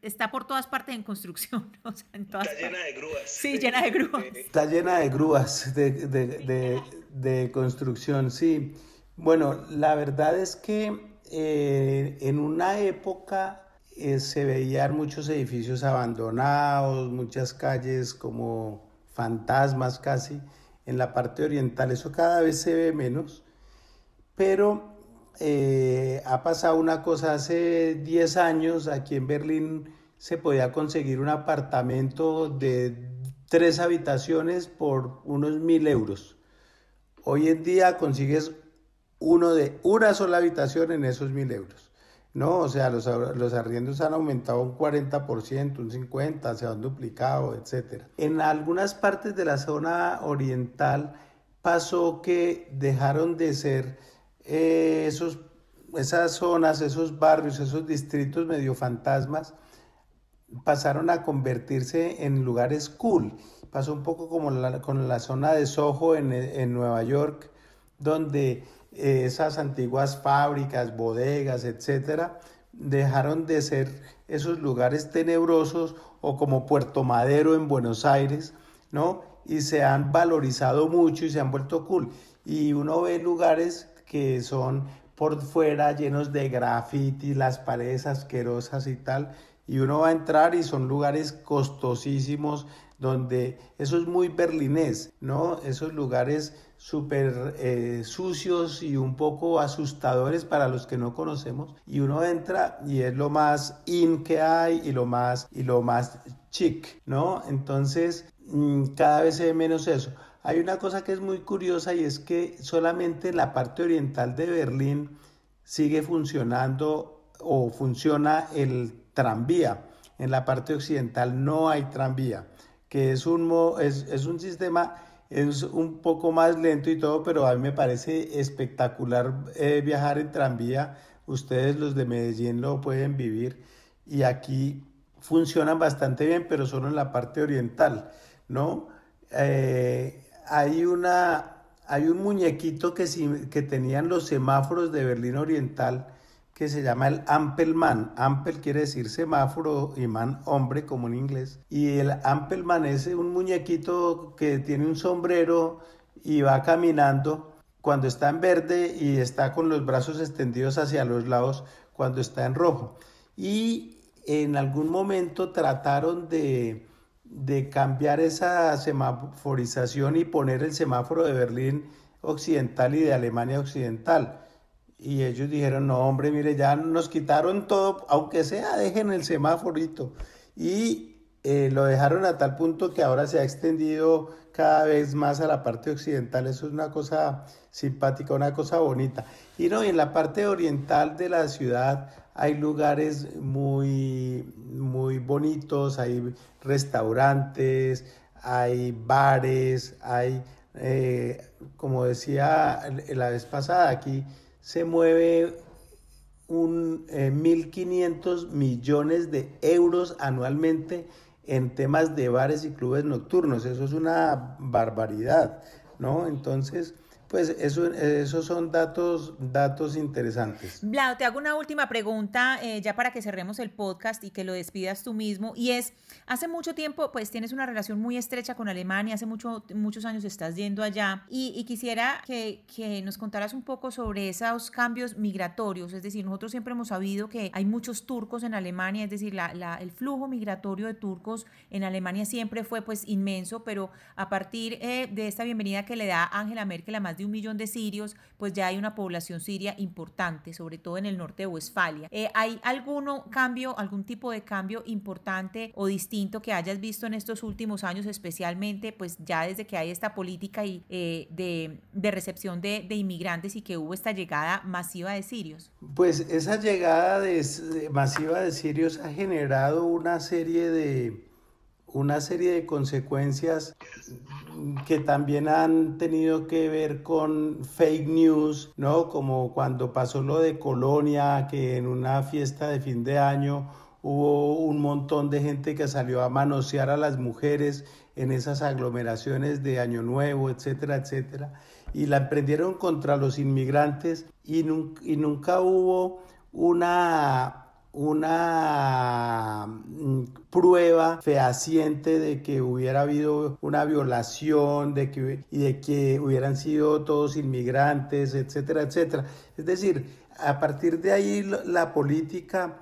está por todas partes en construcción. <laughs> está llena de grúas. Sí, llena de grúas. Está llena de grúas de, de, de, construcción, sí. Bueno, la verdad es que eh, en una época eh, se veían muchos edificios abandonados, muchas calles como fantasmas casi en la parte oriental. Eso cada vez se ve menos, pero eh, ha pasado una cosa, hace 10 años aquí en Berlín se podía conseguir un apartamento de tres habitaciones por unos mil euros. Hoy en día consigues uno de una sola habitación en esos mil euros. No, o sea, los, los arriendos han aumentado un 40%, un 50%, se han duplicado, etc. En algunas partes de la zona oriental pasó que dejaron de ser eh, esos, esas zonas, esos barrios, esos distritos medio fantasmas, pasaron a convertirse en lugares cool. Pasó un poco como con la zona de Soho en, en Nueva York, donde esas antiguas fábricas, bodegas, etcétera, dejaron de ser esos lugares tenebrosos o como Puerto Madero en Buenos Aires, ¿no? Y se han valorizado mucho y se han vuelto cool. Y uno ve lugares que son por fuera llenos de graffiti, las paredes asquerosas y tal, y uno va a entrar y son lugares costosísimos donde eso es muy berlinés, ¿no? Esos lugares súper eh, sucios y un poco asustadores para los que no conocemos y uno entra y es lo más in que hay y lo más y lo más chic, ¿no? Entonces mm, cada vez se ve menos eso. Hay una cosa que es muy curiosa y es que solamente en la parte oriental de Berlín sigue funcionando o funciona el tranvía. En la parte occidental no hay tranvía, que es un, es, es un sistema es un poco más lento y todo, pero a mí me parece espectacular eh, viajar en tranvía. Ustedes los de Medellín lo pueden vivir y aquí funcionan bastante bien, pero solo en la parte oriental, ¿no? Eh, hay una, hay un muñequito que, que tenían los semáforos de Berlín Oriental que se llama el Ampelman. Ampel quiere decir semáforo y man hombre como en inglés. Y el Ampelman es un muñequito que tiene un sombrero y va caminando cuando está en verde y está con los brazos extendidos hacia los lados cuando está en rojo. Y en algún momento trataron de, de cambiar esa semaforización y poner el semáforo de Berlín Occidental y de Alemania Occidental y ellos dijeron, no, hombre, mire, ya nos quitaron todo, aunque sea, dejen el semáforito. Y eh, lo dejaron a tal punto que ahora se ha extendido cada vez más a la parte occidental. Eso es una cosa simpática, una cosa bonita. Y no, en la parte oriental de la ciudad hay lugares muy, muy bonitos, hay restaurantes, hay bares, hay, eh, como decía la vez pasada, aquí se mueve un 1.500 eh, millones de euros anualmente en temas de bares y clubes nocturnos. Eso es una barbaridad, ¿no? Entonces, pues eso, esos son datos, datos interesantes. Vlado, te hago una última pregunta eh, ya para que cerremos el podcast y que lo despidas tú mismo. Y es, hace mucho tiempo, pues tienes una relación muy estrecha con Alemania, hace mucho, muchos años estás yendo allá y, quisiera que, que, nos contaras un poco sobre esos cambios migratorios. Es decir, nosotros siempre hemos sabido que hay muchos turcos en Alemania, es decir, la, el flujo migratorio de turcos en Alemania siempre fue pues inmenso, pero a partir eh, de esta bienvenida que le da Angela Merkel a más de un millón de sirios, pues ya hay una población siria importante, sobre todo en el norte de Westfalia. Eh, ¿Hay algún cambio, algún tipo de cambio importante o distinto que hayas visto en estos últimos años, especialmente pues ya desde que hay esta política y, eh, de, de, recepción de, de, inmigrantes y que hubo esta llegada masiva de sirios? Pues esa llegada de, masiva de sirios ha generado una serie de una serie de consecuencias que también han tenido que ver con fake news, ¿no? Como cuando pasó lo de Colonia, que en una fiesta de fin de año hubo un montón de gente que salió a manosear a las mujeres en esas aglomeraciones de Año Nuevo, etcétera, etcétera. Y la emprendieron contra los inmigrantes y, y nunca hubo una una mm, prueba fehaciente de que hubiera habido una violación de que, y de que hubieran sido todos inmigrantes, etcétera, etcétera. Es decir, a partir de ahí la política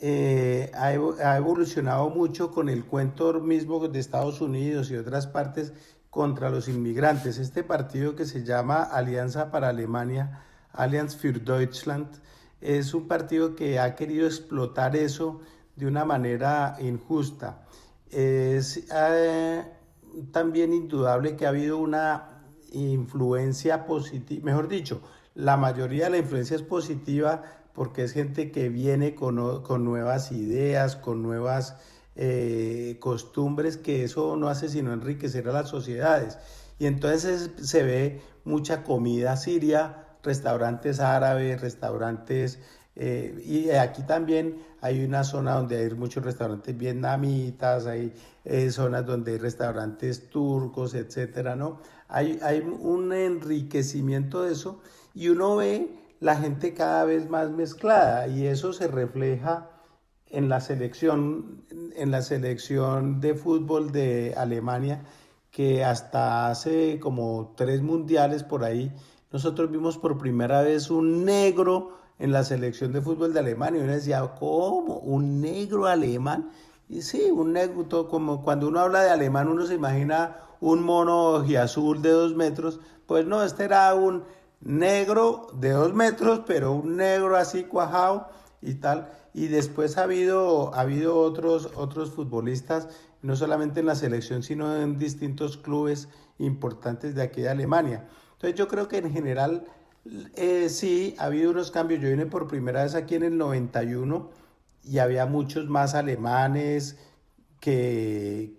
eh, ha, evolucionado mucho con el cuento mismo de Estados Unidos y otras partes contra los inmigrantes. Este partido que se llama Alianza para Alemania, Allianz für Deutschland, es un partido que ha querido explotar eso de una manera injusta. Es eh, también indudable que ha habido una influencia positiva, mejor dicho, la mayoría de la influencia es positiva porque es gente que viene con, nuevas ideas, con nuevas eh, costumbres, que eso no hace sino enriquecer a las sociedades. Y entonces se ve mucha comida siria, restaurantes árabes, restaurantes, eh, y aquí también hay una zona donde hay muchos restaurantes vietnamitas, hay eh, zonas donde hay restaurantes turcos, etcétera, ¿no? Hay, hay un enriquecimiento de eso y uno ve la gente cada vez más mezclada y eso se refleja en la selección, en la selección de fútbol de Alemania, que hasta hace como tres mundiales por ahí nosotros vimos por primera vez un negro en la selección de fútbol de Alemania. Y uno decía, ¿cómo? ¿Un negro alemán? Y sí, un negro, como cuando uno habla de alemán, uno se imagina un mono azul de dos metros. Pues no, este era un negro de dos metros, pero un negro así cuajado y tal. Y después ha habido, ha habido otros, otros futbolistas, no solamente en la selección, sino en distintos clubes importantes de aquí de Alemania. Entonces yo creo que en general eh, sí ha habido unos cambios. Yo vine por primera vez aquí en el 91 y había muchos más alemanes que,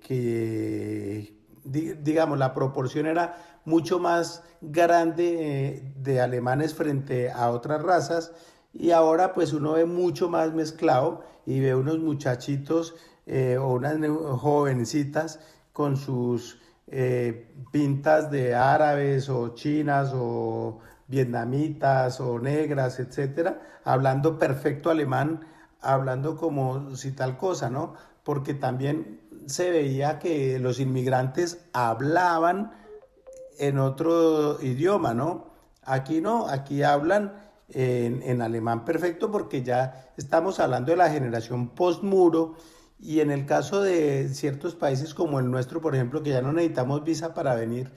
digamos, la proporción era mucho más grande eh, de alemanes frente a otras razas y ahora pues uno ve mucho más mezclado y ve unos muchachitos eh, o unas jovencitas con sus eh, pintas de árabes o chinas o vietnamitas o negras, etcétera, hablando perfecto alemán, hablando como si tal cosa, ¿no? Porque también se veía que los inmigrantes hablaban en otro idioma, ¿no? Aquí no, aquí hablan en, en alemán perfecto porque ya estamos hablando de la generación post-muro y en el caso de ciertos países como el nuestro, por ejemplo, que ya no necesitamos visa para venir,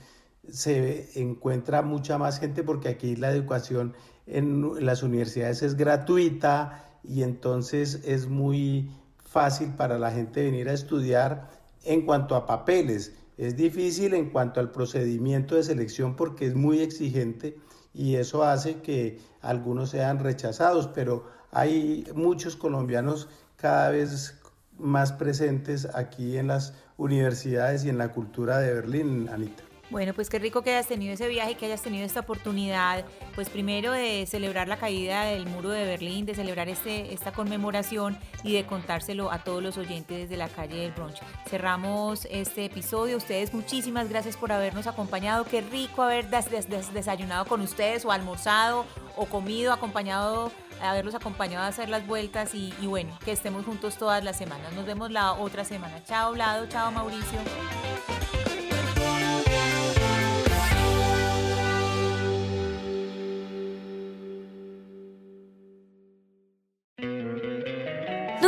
se encuentra mucha más gente porque aquí la educación en las universidades es gratuita y entonces es muy fácil para la gente venir a estudiar en cuanto a papeles. Es difícil en cuanto al procedimiento de selección porque es muy exigente y eso hace que algunos sean rechazados, pero hay muchos colombianos cada vez más presentes aquí en las universidades y en la cultura de Berlín, Anita. Bueno, pues qué rico que hayas tenido ese viaje, que hayas tenido esta oportunidad, pues primero de celebrar la caída del muro de Berlín, de celebrar este, esta conmemoración y de contárselo a todos los oyentes de la calle del Bronx. Cerramos este episodio. Ustedes muchísimas gracias por habernos acompañado. Qué rico haber desayunado con ustedes o almorzado o comido acompañado haberlos acompañado a hacer las vueltas y, bueno, que estemos juntos todas las semanas. Nos vemos la otra semana. Chao, Lado. Chao, Mauricio.